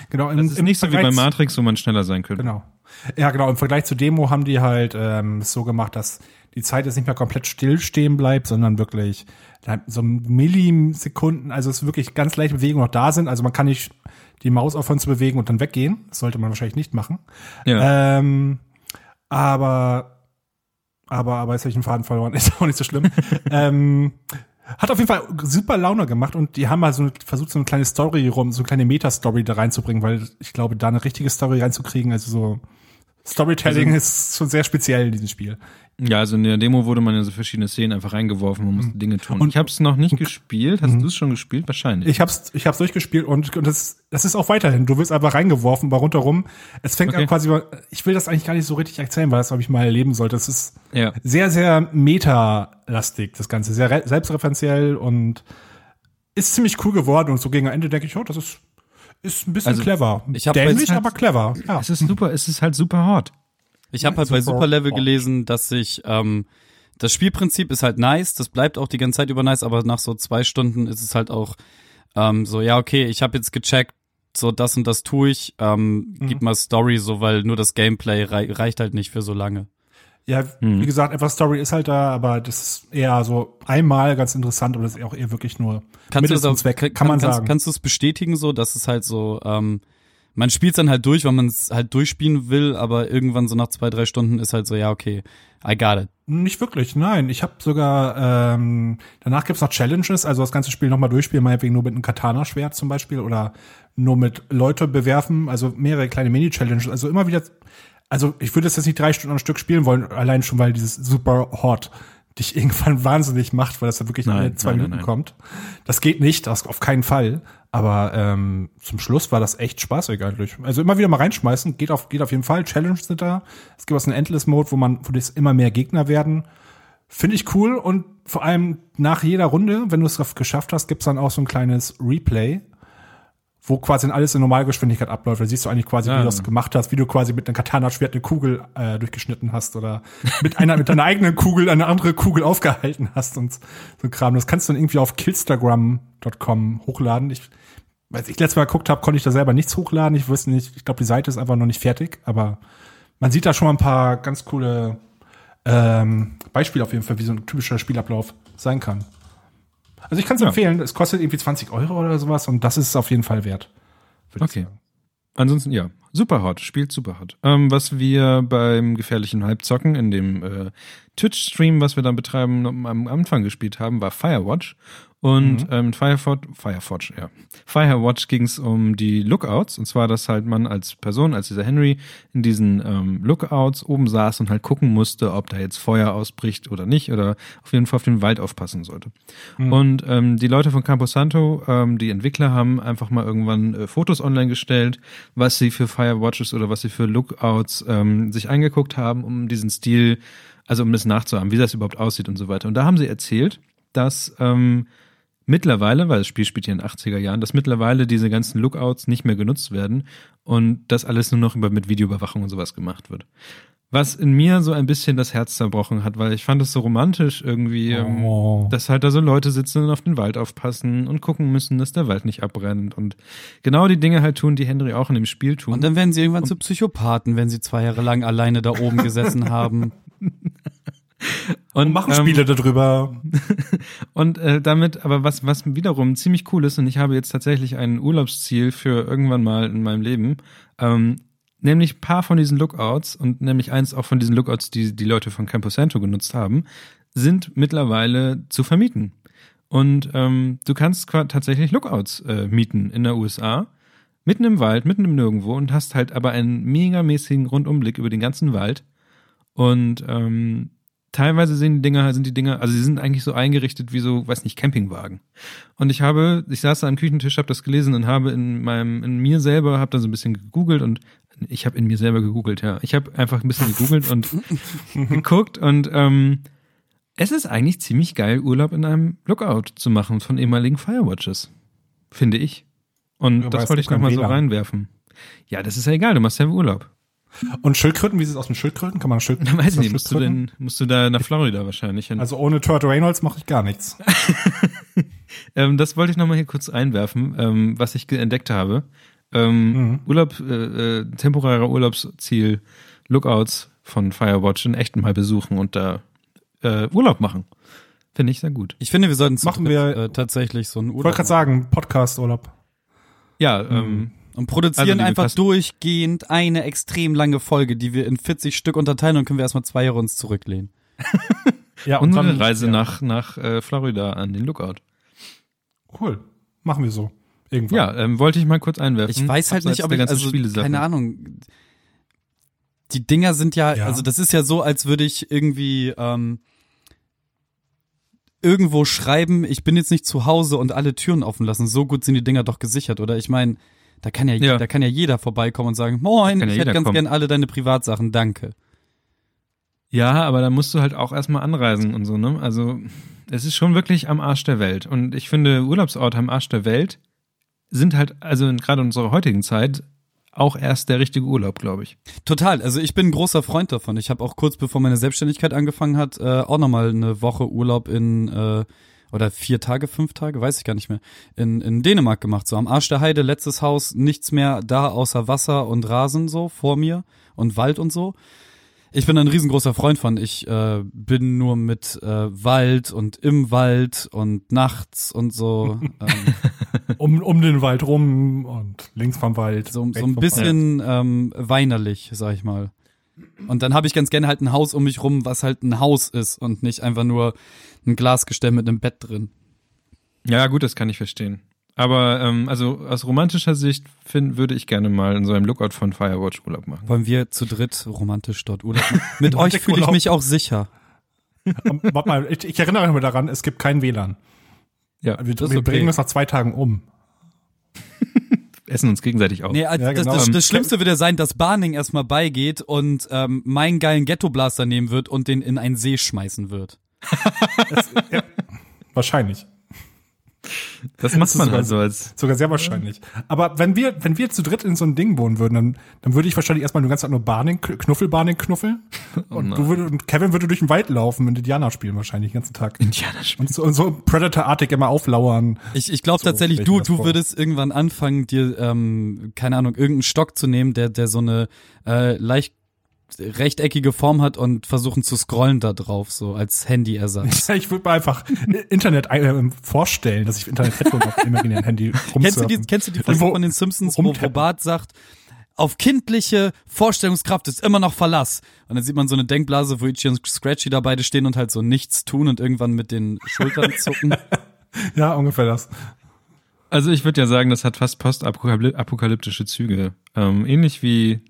Genau. Im, das ist nicht so wie bei Matrix, wo man schneller sein könnte. Genau. Ja, genau. Im Vergleich zur Demo haben die halt ähm, so gemacht, dass die Zeit jetzt nicht mehr komplett stillstehen bleibt, sondern wirklich so Millisekunden, also es wirklich ganz leichte Bewegungen noch da sind. Also man kann nicht die Maus aufhören zu bewegen und dann weggehen. Das sollte man wahrscheinlich nicht machen. Ja. Ähm, aber, aber, aber jetzt habe ich einen Faden verloren, ist auch nicht so schlimm. ähm, hat auf jeden Fall super Laune gemacht und die haben mal so versucht, so eine kleine Story rum, so eine kleine Meta-Story da reinzubringen, weil ich glaube, da eine richtige Story reinzukriegen, also so Storytelling also, ist schon sehr speziell in diesem Spiel. Ja, also in der Demo wurde man ja so verschiedene Szenen einfach reingeworfen und musste mhm. Dinge tun. Und ich habe es noch nicht gespielt. Hast mhm. du es schon gespielt? Wahrscheinlich. Ich hab's, ich hab's durchgespielt und, und das, das ist auch weiterhin. Du wirst einfach reingeworfen, bei rundherum. Es fängt okay. an quasi, ich will das eigentlich gar nicht so richtig erzählen, weil das glaube ich mal erleben sollte. Das ist ja. sehr, sehr meta-lastig, das Ganze. Sehr selbstreferenziell und ist ziemlich cool geworden und so gegen Ende denke ich, oh, das ist ist ein bisschen also, clever. Ich habe Dämlich, halt, aber clever. Ja. Es ist super, es ist halt super hot. Ich habe halt bei Superlevel gelesen, dass sich ähm, das Spielprinzip ist halt nice, das bleibt auch die ganze Zeit über nice, aber nach so zwei Stunden ist es halt auch ähm, so, ja, okay, ich habe jetzt gecheckt, so das und das tue ich, ähm, mhm. gib mal Story so, weil nur das Gameplay rei reicht halt nicht für so lange. Ja, mhm. wie gesagt, einfach Story ist halt da, aber das ist eher so einmal ganz interessant, aber das ist auch eher wirklich nur kannst du das auch, Zweck, kann, kann man kannst, sagen. Kannst du es bestätigen so, dass es halt so, ähm, man spielt dann halt durch, weil man es halt durchspielen will, aber irgendwann so nach zwei, drei Stunden ist halt so, ja, okay, I got it. Nicht wirklich, nein. Ich habe sogar, ähm, danach gibt's noch Challenges, also das ganze Spiel nochmal durchspielen, meinetwegen nur mit einem Katana-Schwert zum Beispiel oder nur mit Leute bewerfen, also mehrere kleine Mini-Challenges, also immer wieder, also ich würde das jetzt nicht drei Stunden am Stück spielen wollen, allein schon, weil dieses super hot dich irgendwann wahnsinnig macht, weil das da wirklich nein, in zwei nein, Minuten nein, kommt. Das geht nicht, das auf keinen Fall. Aber ähm, zum Schluss war das echt spaßig eigentlich. Also immer wieder mal reinschmeißen, geht auf, geht auf jeden Fall. Challenge sind da. Es gibt auch so einen Endless-Mode, wo man, wo das immer mehr Gegner werden. Finde ich cool und vor allem nach jeder Runde, wenn du es geschafft hast, gibt's dann auch so ein kleines Replay, wo quasi alles in Normalgeschwindigkeit abläuft. Da siehst du eigentlich quasi, ja. wie du das gemacht hast, wie du quasi mit einem Katana-Schwert eine Kugel äh, durchgeschnitten hast oder mit einer mit deiner eigenen Kugel eine andere Kugel aufgehalten hast und so ein Kram. Das kannst du dann irgendwie auf killstagram.com hochladen. Ich, als ich letztes Mal geguckt habe, konnte ich da selber nichts hochladen. Ich wusste nicht, ich glaube, die Seite ist einfach noch nicht fertig, aber man sieht da schon mal ein paar ganz coole ähm, Beispiele auf jeden Fall, wie so ein typischer Spielablauf sein kann. Also ich kann es ja. empfehlen. Es kostet irgendwie 20 Euro oder sowas und das ist es auf jeden Fall wert. Okay. Ansonsten, ja, super hot, spielt super hot. Ähm, was wir beim gefährlichen Halbzocken in dem äh, Twitch-Stream, was wir dann betreiben, am Anfang gespielt haben, war Firewatch. Und mhm. ähm, Firewatch, Firewatch, ja. Firewatch ging es um die Lookouts. Und zwar, dass halt man als Person, als dieser Henry, in diesen ähm, Lookouts oben saß und halt gucken musste, ob da jetzt Feuer ausbricht oder nicht. Oder auf jeden Fall auf den Wald aufpassen sollte. Mhm. Und ähm, die Leute von Campo Santo, ähm, die Entwickler, haben einfach mal irgendwann äh, Fotos online gestellt, was sie für Firewatches oder was sie für Lookouts ähm, sich angeguckt haben, um diesen Stil, also um das nachzuhaben, wie das überhaupt aussieht und so weiter. Und da haben sie erzählt, dass ähm, mittlerweile, weil das Spiel spielt hier in den 80er Jahren, dass mittlerweile diese ganzen Lookouts nicht mehr genutzt werden und das alles nur noch über, mit Videoüberwachung und sowas gemacht wird. Was in mir so ein bisschen das Herz zerbrochen hat, weil ich fand es so romantisch irgendwie, ähm, oh. dass halt da so Leute sitzen und auf den Wald aufpassen und gucken müssen, dass der Wald nicht abbrennt und genau die Dinge halt tun, die Henry auch in dem Spiel tun. Und dann werden sie irgendwann und zu Psychopathen, wenn sie zwei Jahre lang alleine da oben gesessen haben. Und machen Spiele ähm, darüber. und äh, damit, aber was, was wiederum ziemlich cool ist, und ich habe jetzt tatsächlich ein Urlaubsziel für irgendwann mal in meinem Leben, ähm, nämlich paar von diesen Lookouts und nämlich eins auch von diesen Lookouts, die die Leute von Campo Santo genutzt haben, sind mittlerweile zu vermieten. Und ähm, du kannst tatsächlich Lookouts äh, mieten in der USA, mitten im Wald, mitten im Nirgendwo und hast halt aber einen megamäßigen Rundumblick über den ganzen Wald. Und ähm, teilweise sehen die Dinger, sind die Dinger, also sie sind eigentlich so eingerichtet wie so, weiß nicht, Campingwagen. Und ich habe, ich saß da am Küchentisch, habe das gelesen und habe in meinem, in mir selber, habe da so ein bisschen gegoogelt und ich habe in mir selber gegoogelt, ja. Ich habe einfach ein bisschen gegoogelt und geguckt und ähm, es ist eigentlich ziemlich geil, Urlaub in einem Lookout zu machen von ehemaligen Firewatches. Finde ich. Und ja, das wollte ich nochmal so reinwerfen. Ja, das ist ja egal, du machst ja Urlaub. Und Schildkröten, wie sieht es aus mit Schildkröten? Kann man Schildkröten? Weiß ich nicht, musst du denn, musst du da nach Florida wahrscheinlich hin. Also ohne Turt Reynolds mache ich gar nichts. ähm, das wollte ich nochmal hier kurz einwerfen, ähm, was ich entdeckt habe. Ähm, mhm. Urlaub, äh, äh, temporärer Urlaubsziel, Lookouts von Firewatch in echt mal besuchen und da äh, Urlaub machen. Finde ich sehr gut. Ich finde, wir sollten machen wir äh, tatsächlich so einen Urlaub. Ich wollte gerade sagen, Podcast-Urlaub. Ja, mhm. ähm, und produzieren also, einfach durchgehend eine extrem lange Folge, die wir in 40 Stück unterteilen und können wir erstmal zwei Jahre uns zurücklehnen. ja, und unsere dann, Reise ja. nach, nach äh, Florida an den Lookout. Cool. Machen wir so. Irgendwann. Ja, ähm, wollte ich mal kurz einwerfen. Ich weiß halt nicht, ob ich, also, keine Ahnung. Die Dinger sind ja, ja, also das ist ja so, als würde ich irgendwie ähm, irgendwo schreiben, ich bin jetzt nicht zu Hause und alle Türen offen lassen. So gut sind die Dinger doch gesichert, oder? Ich meine, da kann ja, ja, da kann ja jeder vorbeikommen und sagen, moin, ich hätte ganz kommen. gern alle deine Privatsachen, danke. Ja, aber da musst du halt auch erstmal anreisen und so, ne? Also, es ist schon wirklich am Arsch der Welt. Und ich finde, Urlaubsorte am Arsch der Welt sind halt, also gerade in unserer heutigen Zeit, auch erst der richtige Urlaub, glaube ich. Total. Also ich bin ein großer Freund davon. Ich habe auch kurz bevor meine Selbstständigkeit angefangen hat, äh, auch nochmal eine Woche Urlaub in äh, oder vier Tage, fünf Tage, weiß ich gar nicht mehr, in, in Dänemark gemacht. So am Arsch der Heide, letztes Haus, nichts mehr da außer Wasser und Rasen so vor mir und Wald und so. Ich bin ein riesengroßer Freund von. Ich äh, bin nur mit äh, Wald und im Wald und nachts und so. Ähm, um, um den Wald rum und links vom Wald. So, so ein bisschen ähm, weinerlich, sag ich mal. Und dann habe ich ganz gerne halt ein Haus um mich rum, was halt ein Haus ist und nicht einfach nur ein Glasgestell mit einem Bett drin. Ja, gut, das kann ich verstehen. Aber ähm, also aus romantischer Sicht find, würde ich gerne mal in so einem Lookout von Firewatch Urlaub machen. Wollen wir zu dritt romantisch dort Urlaub machen? Mit euch fühle ich mich auch sicher. um, warte mal, ich, ich erinnere mich daran, es gibt kein WLAN. Ja, wir, wir okay. bringen das nach zwei Tagen um. Essen uns gegenseitig auf. Nee, also ja, genau. das, das, das, Schlimmste wird ja sein, dass Barning erstmal beigeht und ähm, meinen geilen Ghetto-Blaster nehmen wird und den in einen See schmeißen wird. Das, ja, wahrscheinlich. Das macht man halt so als. Sogar sehr wahrscheinlich. Aber wenn wir, wenn wir zu dritt in so einem Ding wohnen würden, dann, dann würde ich wahrscheinlich erstmal nur ganz nur Barning, Knuffel, Barning, Knuffel. Oh und, du würd, und Kevin würde durch den Wald laufen und Indianer spielen wahrscheinlich den ganzen Tag. Indianer spielen. Und so, und so Predator-artig immer auflauern. Ich, ich glaube so, tatsächlich, du, du würdest irgendwann anfangen, dir, ähm, keine Ahnung, irgendeinen Stock zu nehmen, der, der so eine äh, leicht rechteckige Form hat und versuchen zu scrollen da drauf, so als Handyersatz. ich würde mir einfach Internet äh, vorstellen, dass ich Internet hätte und auf dem imaginären Handy Kennst du die, kennst du die Folge von den Simpsons, wo, wo Bart sagt, auf kindliche Vorstellungskraft ist immer noch Verlass. Und dann sieht man so eine Denkblase, wo Ichi und Scratchy da beide stehen und halt so nichts tun und irgendwann mit den Schultern zucken. ja, ungefähr das. Also ich würde ja sagen, das hat fast postapokalyptische Züge. Ähm, ähnlich wie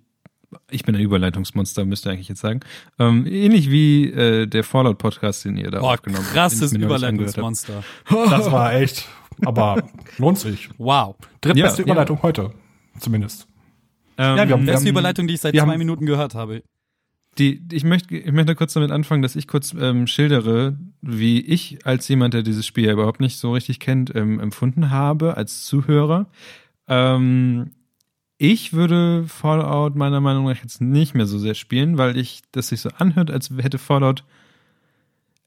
ich bin ein Überleitungsmonster, müsst ihr eigentlich jetzt sagen. Ähm, ähnlich wie äh, der Fallout-Podcast, den ihr da Boah, aufgenommen habt. Krasses Überleitungsmonster. Das war echt, aber lohnt sich. Wow. Drittbeste ja, Überleitung ja. heute, zumindest. Ähm, ja, wir haben, beste Überleitung, die ich seit zwei haben, Minuten gehört habe. Die, ich möchte, ich möchte kurz damit anfangen, dass ich kurz ähm, schildere, wie ich als jemand, der dieses Spiel ja überhaupt nicht so richtig kennt, ähm, empfunden habe als Zuhörer. Ähm, ich würde Fallout meiner Meinung nach jetzt nicht mehr so sehr spielen, weil ich das sich so anhört, als hätte Fallout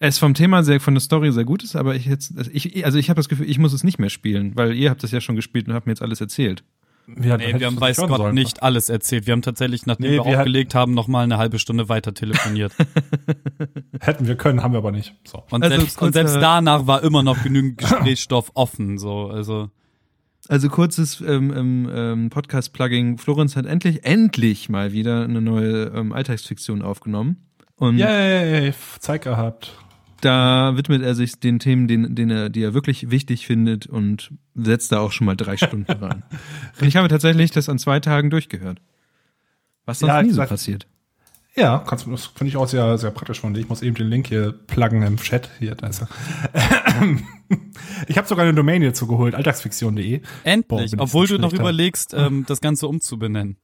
es vom Thema sehr, von der Story sehr gut ist, aber ich jetzt, also ich, also ich habe das Gefühl, ich muss es nicht mehr spielen, weil ihr habt das ja schon gespielt und habt mir jetzt alles erzählt. Wir, Nee, wir haben weiß Gott nicht alles erzählt. Wir haben tatsächlich, nachdem Nee, wir wir aufgelegt haben, noch mal eine halbe Stunde weiter telefoniert. Hätten wir können, haben wir aber nicht. So. Und, Also selbst, und selbst danach war immer noch genügend Gesprächsstoff offen. So, also Also kurzes ähm, ähm, ähm, Podcast-Plugging. Florenz hat endlich, endlich mal wieder eine neue ähm, Alltagsfiktion aufgenommen. Und Yay, Zeit gehabt. da widmet er sich den Themen, den, den er, die er wirklich wichtig findet und setzt da auch schon mal drei Stunden rein. Und ich habe tatsächlich das an zwei Tagen durchgehört. Was sonst Ja, nie so passiert. Ja, kannst, das finde ich auch sehr, sehr praktisch von dir. Ich muss eben den Link hier pluggen im Chat. Hier, da ist er. ich habe sogar eine Domain hierzu geholt, alltagsfiktion.de. Boah, endlich, ich obwohl so du noch überlegst, ähm, das Ganze umzubenennen.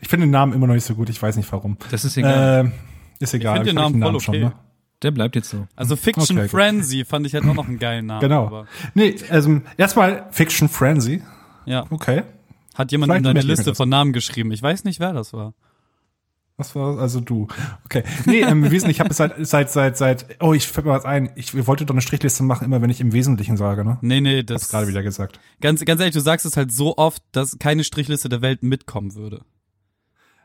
Ich finde den Namen immer noch nicht so gut, ich weiß nicht warum. Das ist egal. Ähm, ist egal. find den hab Namen voll okay. Der bleibt jetzt so. Also Fiction Okay, gut. Frenzy fand ich halt auch noch einen geilen Namen. Genau. Aber, Nee, also erstmal Fiction Frenzy. ja. Okay. Hat jemand Vielleicht in deine ich Liste von Namen geschrieben. Ich weiß nicht, wer das war. Was war also du? Okay. Nee, ähm, im Wesentlichen, ich habe seit seit seit seit oh, ich fällt mir was ein. Ich wollte doch eine Strichliste machen, immer wenn ich im Wesentlichen sage, ne? Nee, nee, Das das gerade wieder gesagt. Ganz, ganz ehrlich, du sagst es halt so oft, dass keine Strichliste der Welt mitkommen würde.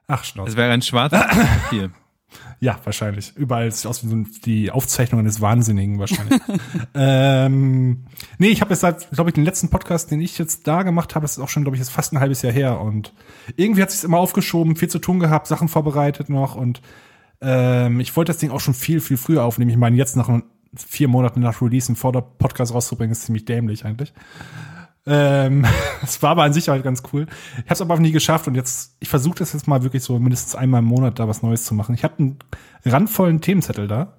Ach, Es Schnauze. wäre ein schwarzes Papier. Ja, wahrscheinlich. Überall sieht aus wie so die Aufzeichnungen des Wahnsinnigen wahrscheinlich. ähm, nee, ich habe jetzt seit, glaube ich, den letzten Podcast, den ich jetzt da gemacht habe, das ist auch schon, glaube ich, jetzt fast ein halbes Jahr her. Und irgendwie hat sich immer aufgeschoben, viel zu tun gehabt, Sachen vorbereitet noch. Und ähm, ich wollte das Ding auch schon viel, viel früher aufnehmen. Ich meine, jetzt nach vier Monaten nach Release einen Vorder-Podcast rauszubringen, ist ziemlich dämlich eigentlich. Ähm, es war aber an sich halt ganz cool. Ich habe es aber auch nie geschafft und jetzt, ich versuche das jetzt mal wirklich so mindestens einmal im Monat da was Neues zu machen. Ich habe einen randvollen Themenzettel da.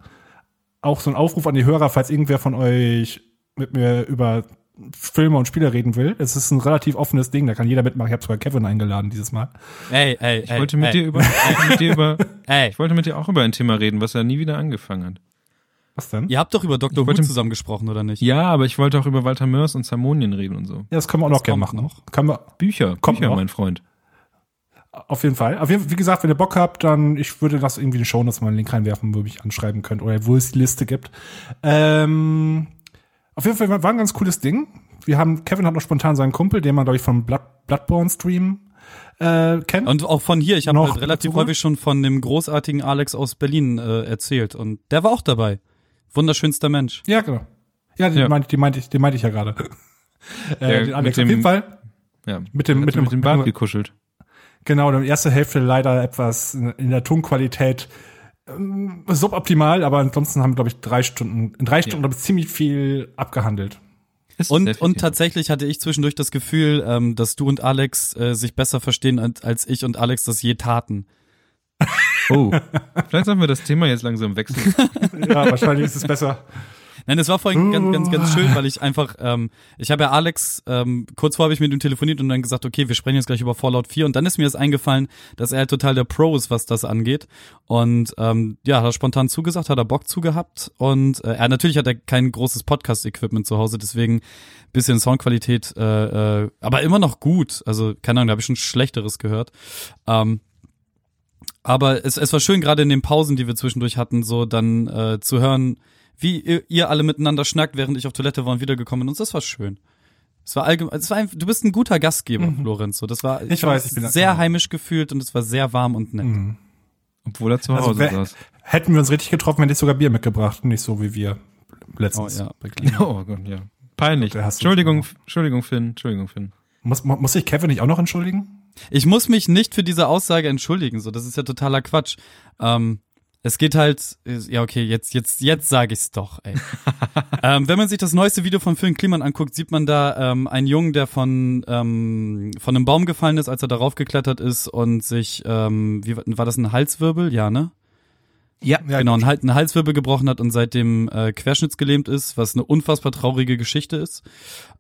Auch so ein Aufruf an die Hörer, falls irgendwer von euch mit mir über Filme und Spiele reden will. Es ist ein relativ offenes Ding, da kann jeder mitmachen. Ich habe sogar Kevin eingeladen dieses Mal. Ey, ey, Ich wollte mit dir über, ich wollte mit dir über, Ey, ich wollte mit dir auch über ein Thema reden, was er nie wieder angefangen hat. Was denn? ihr habt doch über Dr. Who zusammen gesprochen, oder nicht? Ja, aber ich wollte auch über Walter Mörs und Zamonien reden und so. Ja, das können wir auch noch gerne machen. noch. Können wir Bücher, Kommt Bücher, noch. mein Freund. auf jeden Fall. Auf jeden Fall, wie gesagt, wenn ihr Bock habt, dann ich würde das irgendwie in die Show Notes mal einen Link reinwerfen, wo ihr mich anschreiben könnt oder wo es die Liste gibt. Ähm, auf jeden Fall war ein ganz cooles Ding. Wir haben Kevin hat noch spontan seinen Kumpel, den man glaube ich vom Blood, Bloodborne Stream äh, kennt. Und auch von hier, ich habe Noch halt relativ häufig schon von dem großartigen Alex aus Berlin äh, erzählt und der war auch dabei. Wunderschönster Mensch. ja, genau. Ja, die, Ja. Meinte, die meinte ich, die meinte ich ja gerade. Der äh, den Alex. mit auf dem- jeden Fall. Ja. Mit dem, mit dem, mit dem Bart gekuschelt. Genau, die erste Hälfte leider etwas in in der Tonqualität ähm, suboptimal, aber ansonsten haben wir, glaube ich, drei Stunden, in drei Stunden, glaube ich, ziemlich viel abgehandelt. Ist sehr Und, und tatsächlich hatte ich zwischendurch das Gefühl, ähm, dass du und Alex äh, sich besser verstehen, als, als ich und Alex das je taten. Oh. Vielleicht sollten wir das Thema jetzt langsam wechseln. Ja, wahrscheinlich ist es besser. Nein, es war vorhin ganz, ganz, ganz schön, weil ich einfach, ähm, ich habe ja Alex, ähm, kurz vor habe ich mit ihm telefoniert und dann gesagt, okay, wir sprechen jetzt gleich über Fallout 4 und dann ist mir das eingefallen, dass er halt total der Pro ist, was das angeht und ähm, ja, hat er spontan zugesagt, hat er Bock zugehabt und äh, er natürlich hat er kein großes Podcast-Equipment zu Hause, deswegen bisschen Soundqualität, äh, äh, aber immer noch gut, also keine Ahnung, da habe ich schon Schlechteres gehört. Ähm, aber es, es war schön, gerade in den Pausen, die wir zwischendurch hatten, so dann äh, zu hören, wie ihr, ihr alle miteinander schnackt, während ich auf Toilette war und wiedergekommen bin. Und das war schön. Es war allgemein, es war ein, du bist ein guter Gastgeber, Florenz. So, das war Mhm. Ich weiß, ich bin sehr heimisch gefühlt und es war sehr warm und nett. Mhm. Obwohl er zu Also Hause wer- saß. Hätten wir uns richtig getroffen, hätte ich sogar Bier mitgebracht, nicht so wie wir letztens. Oh, ja. Oh Gott, ja. Peinlich. Entschuldigung. Entschuldigung, Finn. Entschuldigung, Finn. Muss, mu- muss ich Kevin nicht auch noch entschuldigen? Ich muss mich nicht für diese Aussage entschuldigen, so das ist ja totaler Quatsch. Ähm, es geht halt, ja okay, jetzt jetzt jetzt sage ich's doch. Ey. ähm, wenn man sich das neueste Video von Phil Kliman anguckt, sieht man da ähm, einen Jungen, der von ähm, von einem Baum gefallen ist, als er darauf geklettert ist und sich, ähm, wie war- war das ein Halswirbel? Ja, ne? Ja, Ja, genau, einen, einen Halswirbel gebrochen hat und seitdem äh, querschnittsgelähmt ist, was eine unfassbar traurige Geschichte ist.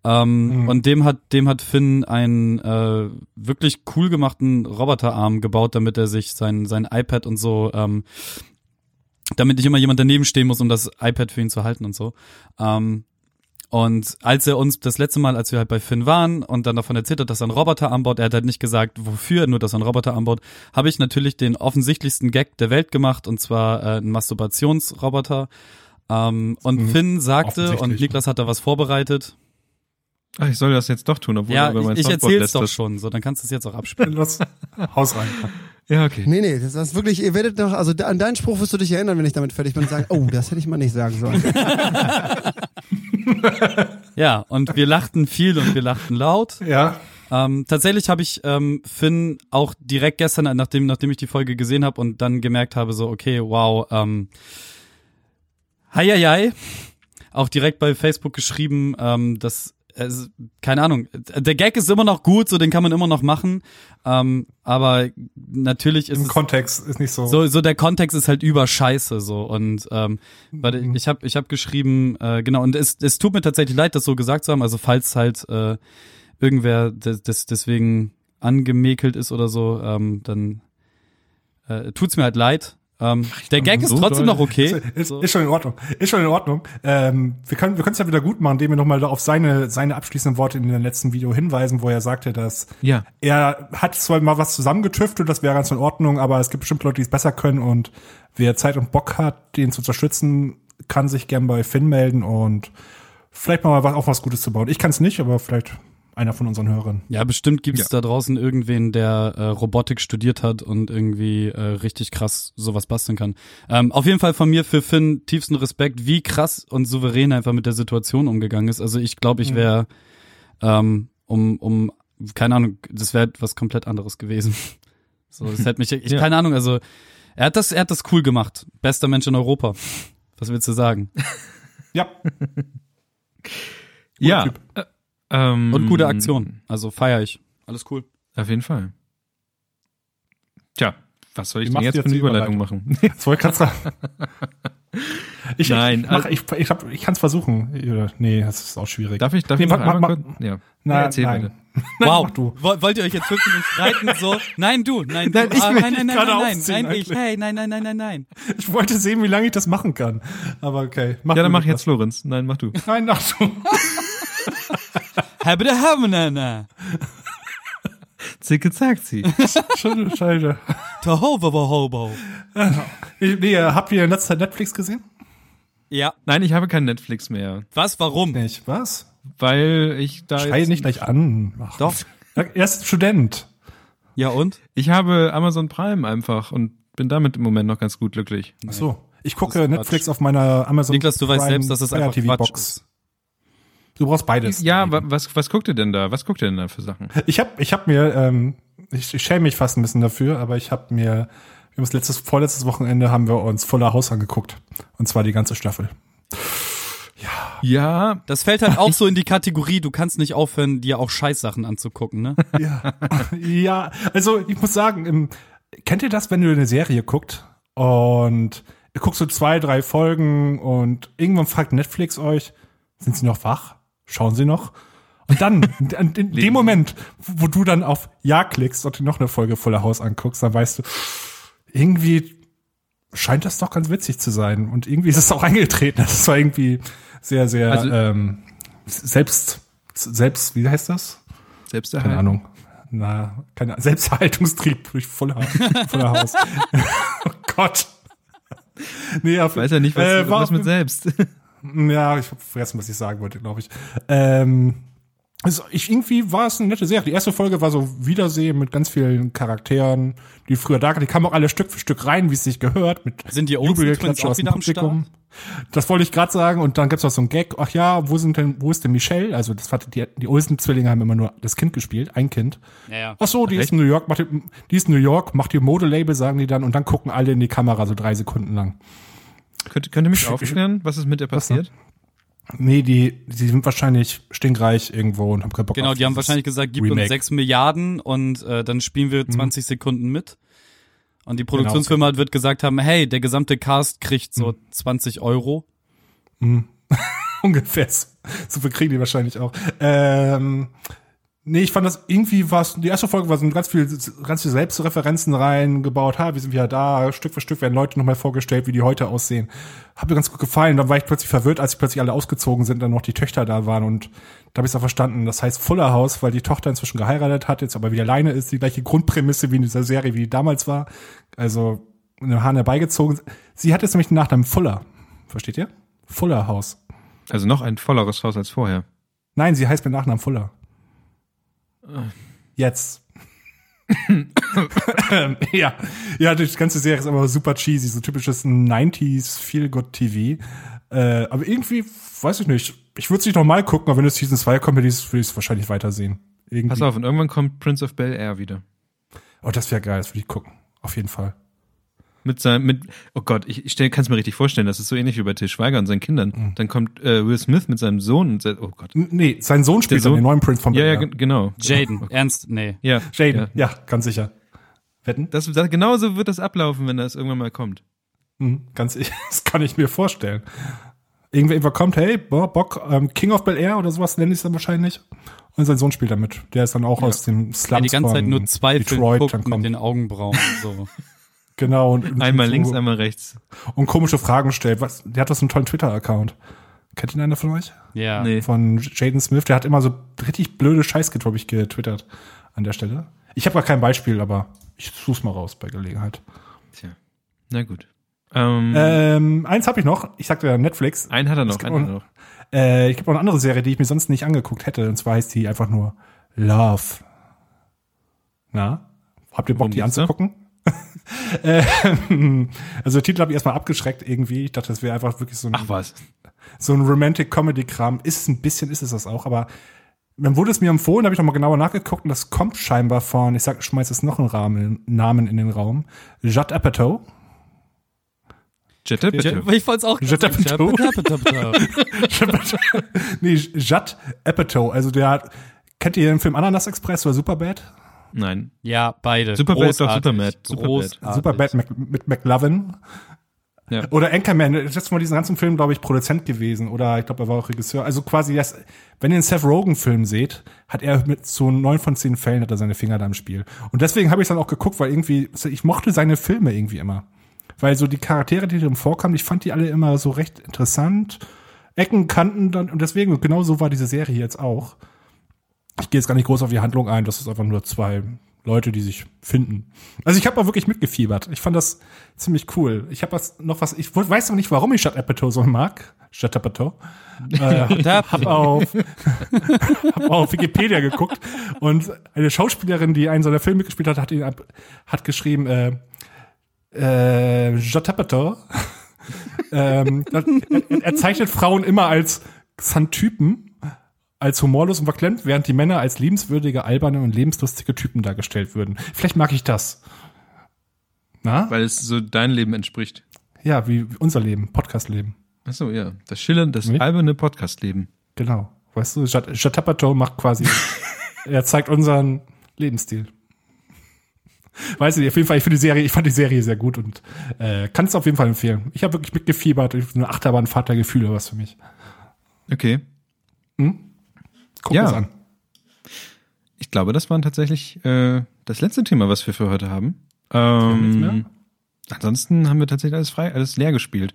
Ähm, Mhm. Und dem hat, dem hat Finn einen äh, wirklich cool gemachten Roboterarm gebaut, damit er sich sein, sein iPad und so, ähm, damit nicht immer jemand daneben stehen muss, um das iPad für ihn zu halten und so. Ähm, und als er uns das letzte Mal, als wir halt bei Finn waren und dann davon erzählt hat, dass er einen Roboter anbaut, er hat halt nicht gesagt, wofür, nur dass er einen Roboter anbaut, habe ich natürlich den offensichtlichsten Gag der Welt gemacht und zwar äh, einen Masturbationsroboter. Ähm, und Mhm. Finn sagte, und Niklas hat da was vorbereitet. Ach, ich soll das jetzt doch tun, obwohl Ja, du über mein ich, ich erzähl's doch schon, so dann kannst du es jetzt auch abspielen. Los, Haus rein. Ja, okay. Nee, nee, das ist wirklich, ihr werdet noch, also an deinen Spruch wirst du dich erinnern, wenn ich damit fertig bin und sagen, oh, das hätte ich mal nicht sagen sollen. Ja, und wir lachten viel und wir lachten laut. Ja. Ähm, tatsächlich habe ich ähm, Finn auch direkt gestern, nachdem, nachdem ich die Folge gesehen habe und dann gemerkt habe, so, okay, wow, ähm, hi, hi, hi. Auch direkt bei Facebook geschrieben, ähm, dass es, keine Ahnung, der Gag ist immer noch gut, so den kann man immer noch machen, ähm, aber natürlich ist Im es Kontext ist nicht so. so, so der Kontext ist halt über Scheiße so und ähm, warte, Mhm. ich habe ich hab geschrieben äh, genau und es, es tut mir tatsächlich leid, das so gesagt zu haben. Also falls halt äh, irgendwer des, des, deswegen angemäkelt ist oder so, ähm, dann äh, tut's mir halt leid. Ähm, der Gag ist so trotzdem doll. noch okay. Ist, ist schon in Ordnung. Ist schon in Ordnung. Ähm, wir können wir können es ja wieder gut machen, indem wir nochmal auf seine seine abschließenden Worte in dem letzten Video hinweisen, wo er sagte, dass Ja. er hat zwar mal was zusammengetüftelt, das wäre ganz in Ordnung, aber es gibt bestimmt Leute, die es besser können und wer Zeit und Bock hat, den zu unterstützen, kann sich gern bei Finn melden und vielleicht mal was, auch was Gutes zu bauen. Ich kann es nicht, aber vielleicht einer von unseren Hörern. Ja, bestimmt gibt's da draußen irgendwen, der äh, Robotik studiert hat und irgendwie äh, richtig krass sowas basteln kann. Ähm, auf jeden Fall von mir für Finn tiefsten Respekt, wie krass und souverän er einfach mit der Situation umgegangen ist. Also ich glaube, ich wäre ähm, um, um, keine Ahnung, das wäre was komplett anderes gewesen. So, das hätte mich, ich, Ja. keine Ahnung, also er hat das, er hat das cool gemacht. Bester Mensch in Europa. Was willst du sagen? Ja, Ja. Typ. Äh, ähm, Und gute Aktion. Also feier ich. Alles cool. Auf jeden Fall. Tja, was soll ich denn jetzt für eine Überleitung machen? das wollte ich gerade sagen. Ich, Nein, ich, mach, also- ich, ich, hab- ich kann es versuchen. Nee, das ist auch schwierig. Darf ich, darf Nee, ich mach- mach- kurz? Ja. Nein, erzähl nein. bitte. Wow, mach du. Woll- Wollt ihr euch jetzt Minuten streiten? So, nein, du, nein, du. Nein, ich Ah, nein, nein, nein, gerade nein, nein, ich, hey, nein, nein, nein, nein, nein. Ich wollte sehen, wie lange ich das machen kann. Aber okay. Mach Ja, dann mach jetzt Lorenz. Nein, mach du. Nein, mach du. Habe der Hamnana. Zicke zack sie. Schade. Tahova Hobo. Ich- Nee, habt ihr in letzter Zeit Netflix gesehen? Ja. Nein, ich habe kein Netflix mehr, Was, warum? Nicht. Was? weil ich da Schrei jetzt, nicht gleich an. Ach, Doch. Er ist Student. Ja und? ich habe Amazon Prime einfach und bin damit im Moment noch ganz gut glücklich. Ach so. Ich Das gucke Netflix Quatsch. auf meiner Amazon Niklas, du weißt Prime selbst, dass Fire einfach TV Quatsch Box. ist. Du brauchst beides. Ja, wa- was, was guckt ihr denn da? Was guckt ihr denn da für Sachen? Ich habe ich hab mir, ähm, ich, ich schäme mich fast ein bisschen dafür, aber ich habe mir, wir haben das letztes, vorletztes Wochenende haben wir uns Fuller Haus angeguckt. Und zwar die ganze Staffel. Ja, Das fällt halt auch so in die Kategorie, du kannst nicht aufhören, dir auch Scheißsachen anzugucken, ne? Ja, ja, also ich muss sagen, im, kennt ihr das, wenn du eine Serie guckt und ihr guckst so zwei, drei Folgen und irgendwann fragt Netflix euch, sind sie noch wach? Schauen sie noch? Und dann, in, in dem Moment, wo du dann auf Ja klickst und dir noch eine Folge Fuller Haus anguckst, dann weißt du, irgendwie scheint das doch ganz witzig zu sein. Und irgendwie ist es auch eingetreten. Das war irgendwie sehr, sehr Also- ähm, selbst, selbst, wie heißt das? selbst Keine Ahnung. Na, keine Selbsterhaltungstrieb durch Fuller, Fuller Haus. oh Gott. Nee, auf, Ich weiß ja nicht, was, äh, was mit selbst. Ja, ich hab vergessen, was ich sagen wollte, glaube ich. Ähm, also ich, irgendwie war es eine nette Serie. Die erste Folge war so Wiedersehen mit ganz vielen Charakteren, die früher da waren. Die kamen auch alle Stück für Stück rein, wie es sich gehört. Mit Sind die Olsen Twins Jubelgeklatsche auch aus dem wieder am Start? Publikum. Das wollte ich gerade sagen. Und dann gibt's noch so ein Gag. Ach ja, wo sind denn, wo ist denn Michelle? Also das war die, die Olsen-Zwillinge haben immer nur das Kind gespielt, ein Kind. Ja, ja. Ach so, die ist in New York, macht die, die ist in New York, macht ihr Modelabel, sagen die dann, und dann gucken alle in die Kamera so drei Sekunden lang. Könnt, könnt ihr mich aufklären, was ist mit ihr passiert? Nee, die, die sind wahrscheinlich stinkreich irgendwo und haben keinen Bock Genau, auf die haben wahrscheinlich gesagt, gib Remake. uns 6 Milliarden und äh, dann spielen wir 20 Sekunden mit. Und die Produktionsfirma wird gesagt haben, hey, der gesamte Cast kriegt so 20 Euro. Ungefähr. So so viel kriegen die wahrscheinlich auch. Ähm, nee, ich fand das irgendwie was, die erste Folge war so ganz viel, ganz viel Selbstreferenzen reingebaut. Ha, wir sind wieder da. Stück für Stück werden Leute nochmal vorgestellt, wie die heute aussehen. Hat mir ganz gut gefallen. Dann war ich plötzlich verwirrt, als plötzlich alle ausgezogen sind, dann noch die Töchter da waren und da habe ich es auch verstanden. Das heißt Fuller House, weil die Tochter inzwischen geheiratet hat, jetzt aber wieder alleine ist, die gleiche Grundprämisse wie in dieser Serie, wie die damals war. Also in den Haaren herbeigezogen. Sie hat jetzt nämlich den Nachnamen Fuller. Versteht ihr? Fuller House. Also noch ein volleres Haus als vorher. Nein, sie heißt mit Nachnamen Fuller. Jetzt. ja, ja, die ganze Serie ist aber super cheesy, so typisches 90s Feel-Good-TV. Äh, aber irgendwie, weiß ich nicht, ich würde es nicht nochmal gucken, aber wenn es Season 2 kommt, würde ich es wahrscheinlich weitersehen. Irgendwie. Pass auf, und irgendwann kommt Prince of Bel Air wieder. Oh, das wäre geil, das würde ich gucken. Auf jeden Fall. Mit seinem, mit, oh Gott, ich, ich kann es mir richtig vorstellen, das ist so ähnlich wie bei Til Schweiger und seinen Kindern. Mhm. Dann kommt äh, Will Smith mit seinem Sohn und sagt, oh Gott. Nee, sein Sohn spielt Sohn? dann den neuen Prince von Ja, ja, ge- genau. Jaden, ernst, nee. Ja. Jaden, Ja. ja. ganz sicher. Wetten? Das, das, genauso wird das ablaufen, wenn das irgendwann mal kommt. Mhm, ganz sicher. Das kann ich mir vorstellen. Irgendwer irgendwer kommt, hey, boah, Bock, ähm, King of Bel Air oder sowas nenne ich es dann wahrscheinlich. Und sein Sohn spielt damit. Der ist dann auch aus dem Slums Der die ganze Zeit nur Zweifel Detroit guckt mit den Augenbrauen. So. Genau. Und, und Einmal so, links, einmal rechts. Und komische Fragen stellt. Was, der hat doch so einen tollen Twitter-Account. Kennt ihn einer von euch? Ja. Nee. Von Jaden Smith. Der hat immer so richtig blöde Scheiß, glaube ich, getwittert an der Stelle. Ich habe gar kein Beispiel, aber ich such's mal raus bei Gelegenheit. Tja. Na gut. Ähm, Ähm, eins habe ich noch. Ich sagte ja Netflix. einen hat er noch, einen hat er noch. Äh, ich habe noch eine andere Serie, die ich mir sonst nicht angeguckt hätte. Und zwar heißt die einfach nur Love. Na? Habt ihr Bock, Worum die geht's da? Ähm, also der Titel habe ich erstmal abgeschreckt irgendwie. Ich dachte, das wäre einfach wirklich so ein, Ach was. so ein Romantic Comedy Kram. Ist es ein bisschen, ist es das auch, aber dann wurde es mir empfohlen, habe ich noch mal genauer nachgeguckt und das kommt scheinbar von, ich sag, schmeiß jetzt noch einen Rahmen, Namen in den Raum. Judd Apatow. Jette, bitte. Ich wollte es auch Judd. Apatow. nee, Judd Apatow. Also der hat, kennt ihr den Film Ananas Express oder Superbad? Nein. Ja, beide. Superbad ist doch Großartig. Superbad. Superbad. Mit McLovin. Ja. Oder Anchorman, der ist jetzt von diesem ganzen Film, glaube ich, Produzent gewesen. Oder ich glaube, er war auch Regisseur. Also quasi, das, wenn ihr einen Seth Rogen-Film seht, hat er mit so neun von zehn Fällen hat er seine Finger da im Spiel. Und deswegen habe ich dann auch geguckt, weil irgendwie, ich mochte seine Filme irgendwie immer. Weil so die Charaktere, die drin vorkamen, ich fand die alle immer so recht interessant. Ecken, Kanten dann, und deswegen, genau so war diese Serie jetzt auch. Ich gehe jetzt gar nicht groß auf die Handlung ein, das ist einfach nur zwei Leute, die sich finden. Also ich habe auch wirklich mitgefiebert. Ich fand das ziemlich cool. Ich habe was noch was, ich weiß noch nicht, warum ich Judd Apatow so mag. Judd Apatow. Äh, hab auf, hab auf Wikipedia geguckt und eine Schauspielerin, die einen seiner Filme gespielt hat, hat ihn ab, hat geschrieben, äh, äh, ähm, er, er zeichnet Frauen immer als Xantypen, als humorlos und verklemmt, während die Männer als liebenswürdige, alberne und lebenslustige Typen dargestellt würden. Vielleicht mag ich das. Na? Weil es so dein Leben entspricht. Ja, wie unser Leben, Podcast-Leben. Ach so, ja. Das schillernde, das Nee. alberne Podcast-Leben. Genau. Weißt du, Jat- Jatapato macht quasi, er zeigt unseren Lebensstil. Weiß ich, auf jeden Fall, ich finde die Serie, ich fand die Serie sehr gut und äh, kann es auf jeden Fall empfehlen. Ich habe wirklich mitgefiebert, eine Achterbahnfahrt der Gefühle was für mich. Okay. Guck Ja. das an. Ich glaube, das war tatsächlich äh, das letzte Thema, was wir für heute haben. Ähm, ansonsten haben wir tatsächlich alles frei, alles leer gespielt.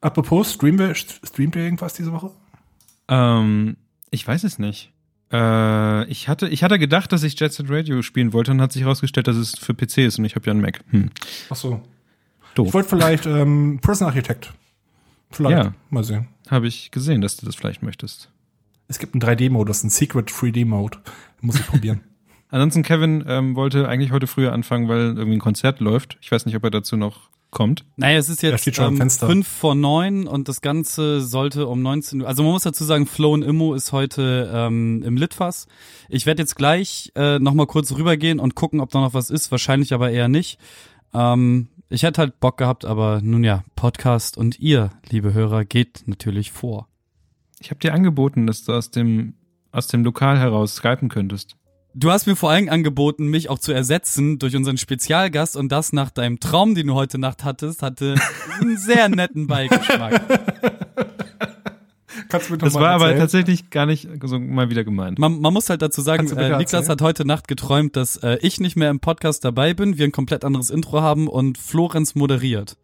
Apropos, streamen wir, streamt ihr irgendwas diese Woche? Ähm, ich weiß es nicht. Äh, ich hatte, ich hatte gedacht, dass ich Jet Set Radio spielen wollte und hat sich herausgestellt, dass es für PC ist und ich habe ja einen Mac. Hm. Ach so. Doof. Ich wollte vielleicht ähm, Prison Architect. Vielleicht. Ja. Mal sehen. Habe ich gesehen, dass du das vielleicht möchtest. Es gibt einen 3D-Modus, einen Secret 3D-Mode. Muss ich probieren. Ansonsten, Kevin ähm, wollte eigentlich heute früher anfangen, weil irgendwie ein Konzert läuft. Ich weiß nicht, ob er dazu noch kommt. Naja, es ist jetzt steht schon am ähm, fünf vor neun und das Ganze sollte um 19 Uhr. Also man muss dazu sagen, Flo und Immo ist heute ähm, im Litfass. Ich werde jetzt gleich äh, nochmal kurz rübergehen und gucken, ob da noch was ist. Wahrscheinlich aber eher nicht. Ähm, ich hätte halt Bock gehabt, aber nun ja, Podcast und ihr, liebe Hörer, geht natürlich vor. Ich habe dir angeboten, dass du aus dem, aus dem Lokal heraus skypen könntest. Du hast mir vor allem angeboten, mich auch zu ersetzen durch unseren Spezialgast und das nach deinem Traum, den du heute Nacht hattest, hatte einen sehr netten Beigeschmack. Kannst du mir doch Das mal war aber erzählen? tatsächlich gar nicht so mal wieder gemeint. Man, man muss halt dazu sagen, äh, Niklas erzählen? hat heute Nacht geträumt, dass äh, ich nicht mehr im Podcast dabei bin, wir ein komplett anderes Intro haben und Florenz moderiert.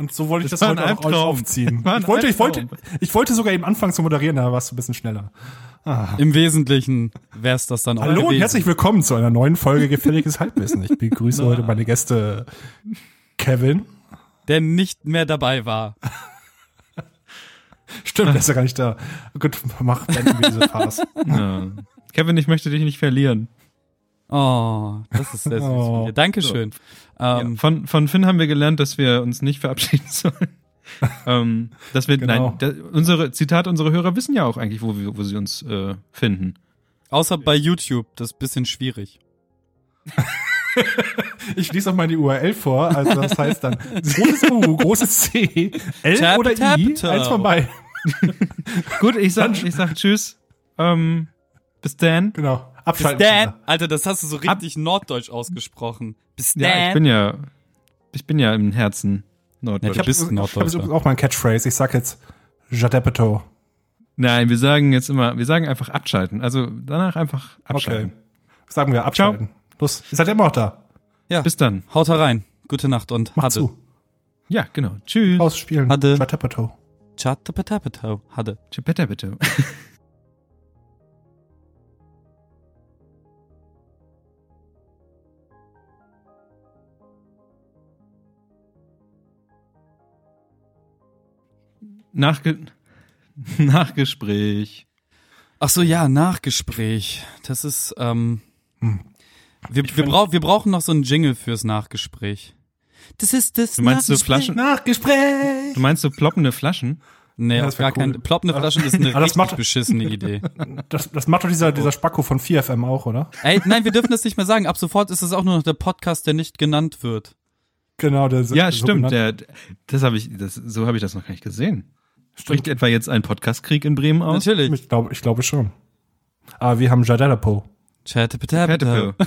Und so wollte ich Das das, heute auch aufziehen. Ich wollte, ich wollte, ich wollte sogar eben anfangen zu moderieren, da warst du ein bisschen schneller. Im Wesentlichen wär's das dann auch Hallo und gewesen. herzlich willkommen zu einer neuen Folge Gefälliges Halbwissen. Ich begrüße heute meine Gäste Kevin. Der nicht mehr dabei war. Stimmt, der ist ja gar nicht da. Gut, mach beenden wir diese Farce. Ja. Kevin, ich möchte dich nicht verlieren. Oh, das ist sehr süß Oh. von dir. Ähm, ja, von, von Finn haben wir gelernt, dass wir uns nicht verabschieden sollen. ähm, dass wir, Genau. nein, da, unsere, Zitat, unsere Hörer wissen ja auch eigentlich, wo, wir, wo sie uns äh, finden. Außer bei YouTube, das ist ein bisschen schwierig. Ich lese auch mal die URL vor. Also das heißt dann großes U, großes C, L Tap, oder tap, I, tap. eins von beiden. Gut, ich sag, ich sag Tschüss. Ähm, bis dann. Genau. Bis Abschalten. dann. Alter, das hast du so richtig norddeutsch ausgesprochen. Bis dann. Ja, ich bin ja, ich bin ja im Herzen Norddeutsch. Ja, du bist Ich habe Norddeutscher. auch mal ein Catchphrase. Ich sag jetzt Jadepeto. Nein, wir sagen jetzt immer, wir sagen einfach abschalten. Also danach einfach Okay. abschalten. Sagen wir abschalten. Los, ihr seid immer noch da. Ja. Bis dann. Haut herein. Gute Nacht und Macht hatte. zu. Ja, genau. Tschüss. Ausspielen. Hatte. Jadepeto. Chatapatapatau. Hatte. Bitte, Nachge Nachgespräch. Ach so, ja, Nachgespräch. Das ist, ähm, Hm. wir, wir, brau wir brauchen noch so einen Jingle fürs Nachgespräch. Das ist das Du meinst so Nachgespräch. Flaschen? Nachgespräch. Du meinst so ploppende Flaschen? Nee, Ja, das gar kein, cool. ploppende Flaschen ist eine Aber das richtig macht- beschissene Idee. Das, das macht doch dieser, dieser Spacko von 4FM auch, oder? Ey, nein, wir dürfen das nicht mehr sagen. Ab sofort ist es auch nur noch der Podcast, der nicht genannt wird. Genau, der Ja, stimmt. Der, das habe ich, das, so habe ich das noch gar nicht gesehen. Spricht etwa jetzt ein Podcast-Krieg in Bremen aus? Natürlich. Ich glaube, ich glaube schon. Aber wir haben. Chatapatapatau.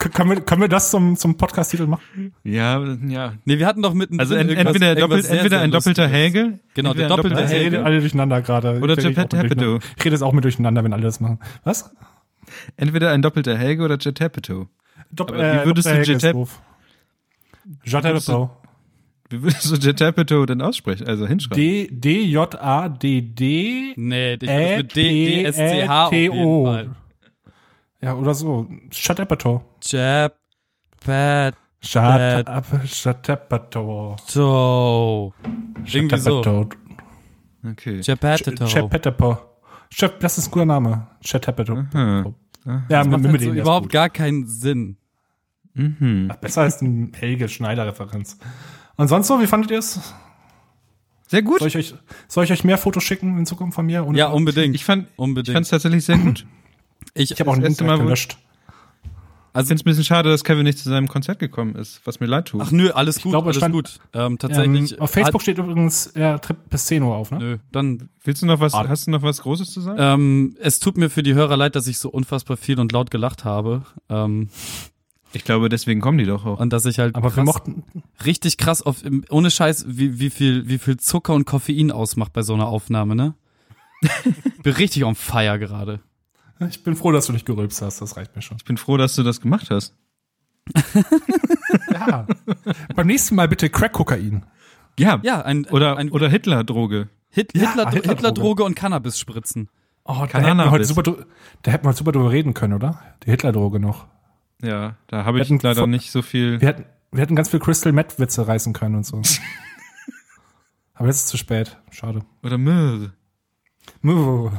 K- Können wir, können wir das zum, zum Podcast-Titel machen? Ja, ja. Nee, wir hatten doch mitten Also ent, entweder, doppelt, entweder ein doppelter Helge. Genau, der doppelte Helge. rede alle durcheinander gerade. Oder durcheinander. Ich rede jetzt auch mit durcheinander, wenn alle das machen. Was? Entweder ein doppelter Helge oder Jetapito. Dopp Aber wie würdest du Jetep- Jadepeto. Wie würdest du Jetapito denn aussprechen? Also hinschreiben. D, D, J, A, D, D, Nee, ich mit D, D, S, C, H auf T, jeden. Fall. Ja, oder so. Jadepeto. Japato. Jadepeto. Irgendwie so. Okay. Jadepeto. Jap- Das ist ein guter Name. Hm. Ja, Das macht mit halt so überhaupt gar keinen Sinn. Mhm. Besser als ein Helge Schneider-Referenz. Und sonst so, wie fandet ihr es? Sehr gut. Soll ich euch, soll ich euch mehr Fotos schicken in Zukunft von mir? Ohne- Ja, unbedingt. Ich fand, ich es tatsächlich sehr gut. ich, Ich habe auch Link erste Mal, gelöscht. Ich finde es ein bisschen schade, dass Kevin nicht zu seinem Konzert gekommen ist, was mir leid tut. Ach nö, alles gut, glaube, es alles stand- gut. Ähm, tatsächlich. Ähm, auf Facebook hat, steht übrigens der Trip bis 10 Uhr auf, ne? Nö, dann. Willst du noch was, Ah. hast du noch was Großes zu sagen? Ähm, es tut mir für die Hörer leid, dass ich so unfassbar viel und laut gelacht habe. Ähm, Ich glaube, deswegen kommen die doch auch. und dass ich halt Aber wir krass, mochten, richtig krass auf, ohne Scheiß, wie, wie viel, wie viel Zucker und Koffein ausmacht bei so einer Aufnahme, ne? Bin richtig on fire gerade. ich bin froh, dass du nicht gerülpst hast, das reicht mir schon. Ich bin froh, dass du das gemacht hast. Ja. Beim nächsten Mal bitte Crack-Kokain. Ja. Ja, ein, Oder, ein oder Hitler-Droge. Hit, Ja, Hitler, Hitler-Droge. Und Cannabis spritzen. Oh, da Keine hätten wir heute super, da hätten wir heute super drüber reden können, oder? Die Hitler-Droge noch. Ja, da habe ich leider nicht so viel. Wir hätten, wir hätten ganz viel Crystal Meth-Witze reißen können und so. Aber jetzt ist es zu spät. Schade. Oder Myrrh. Muh.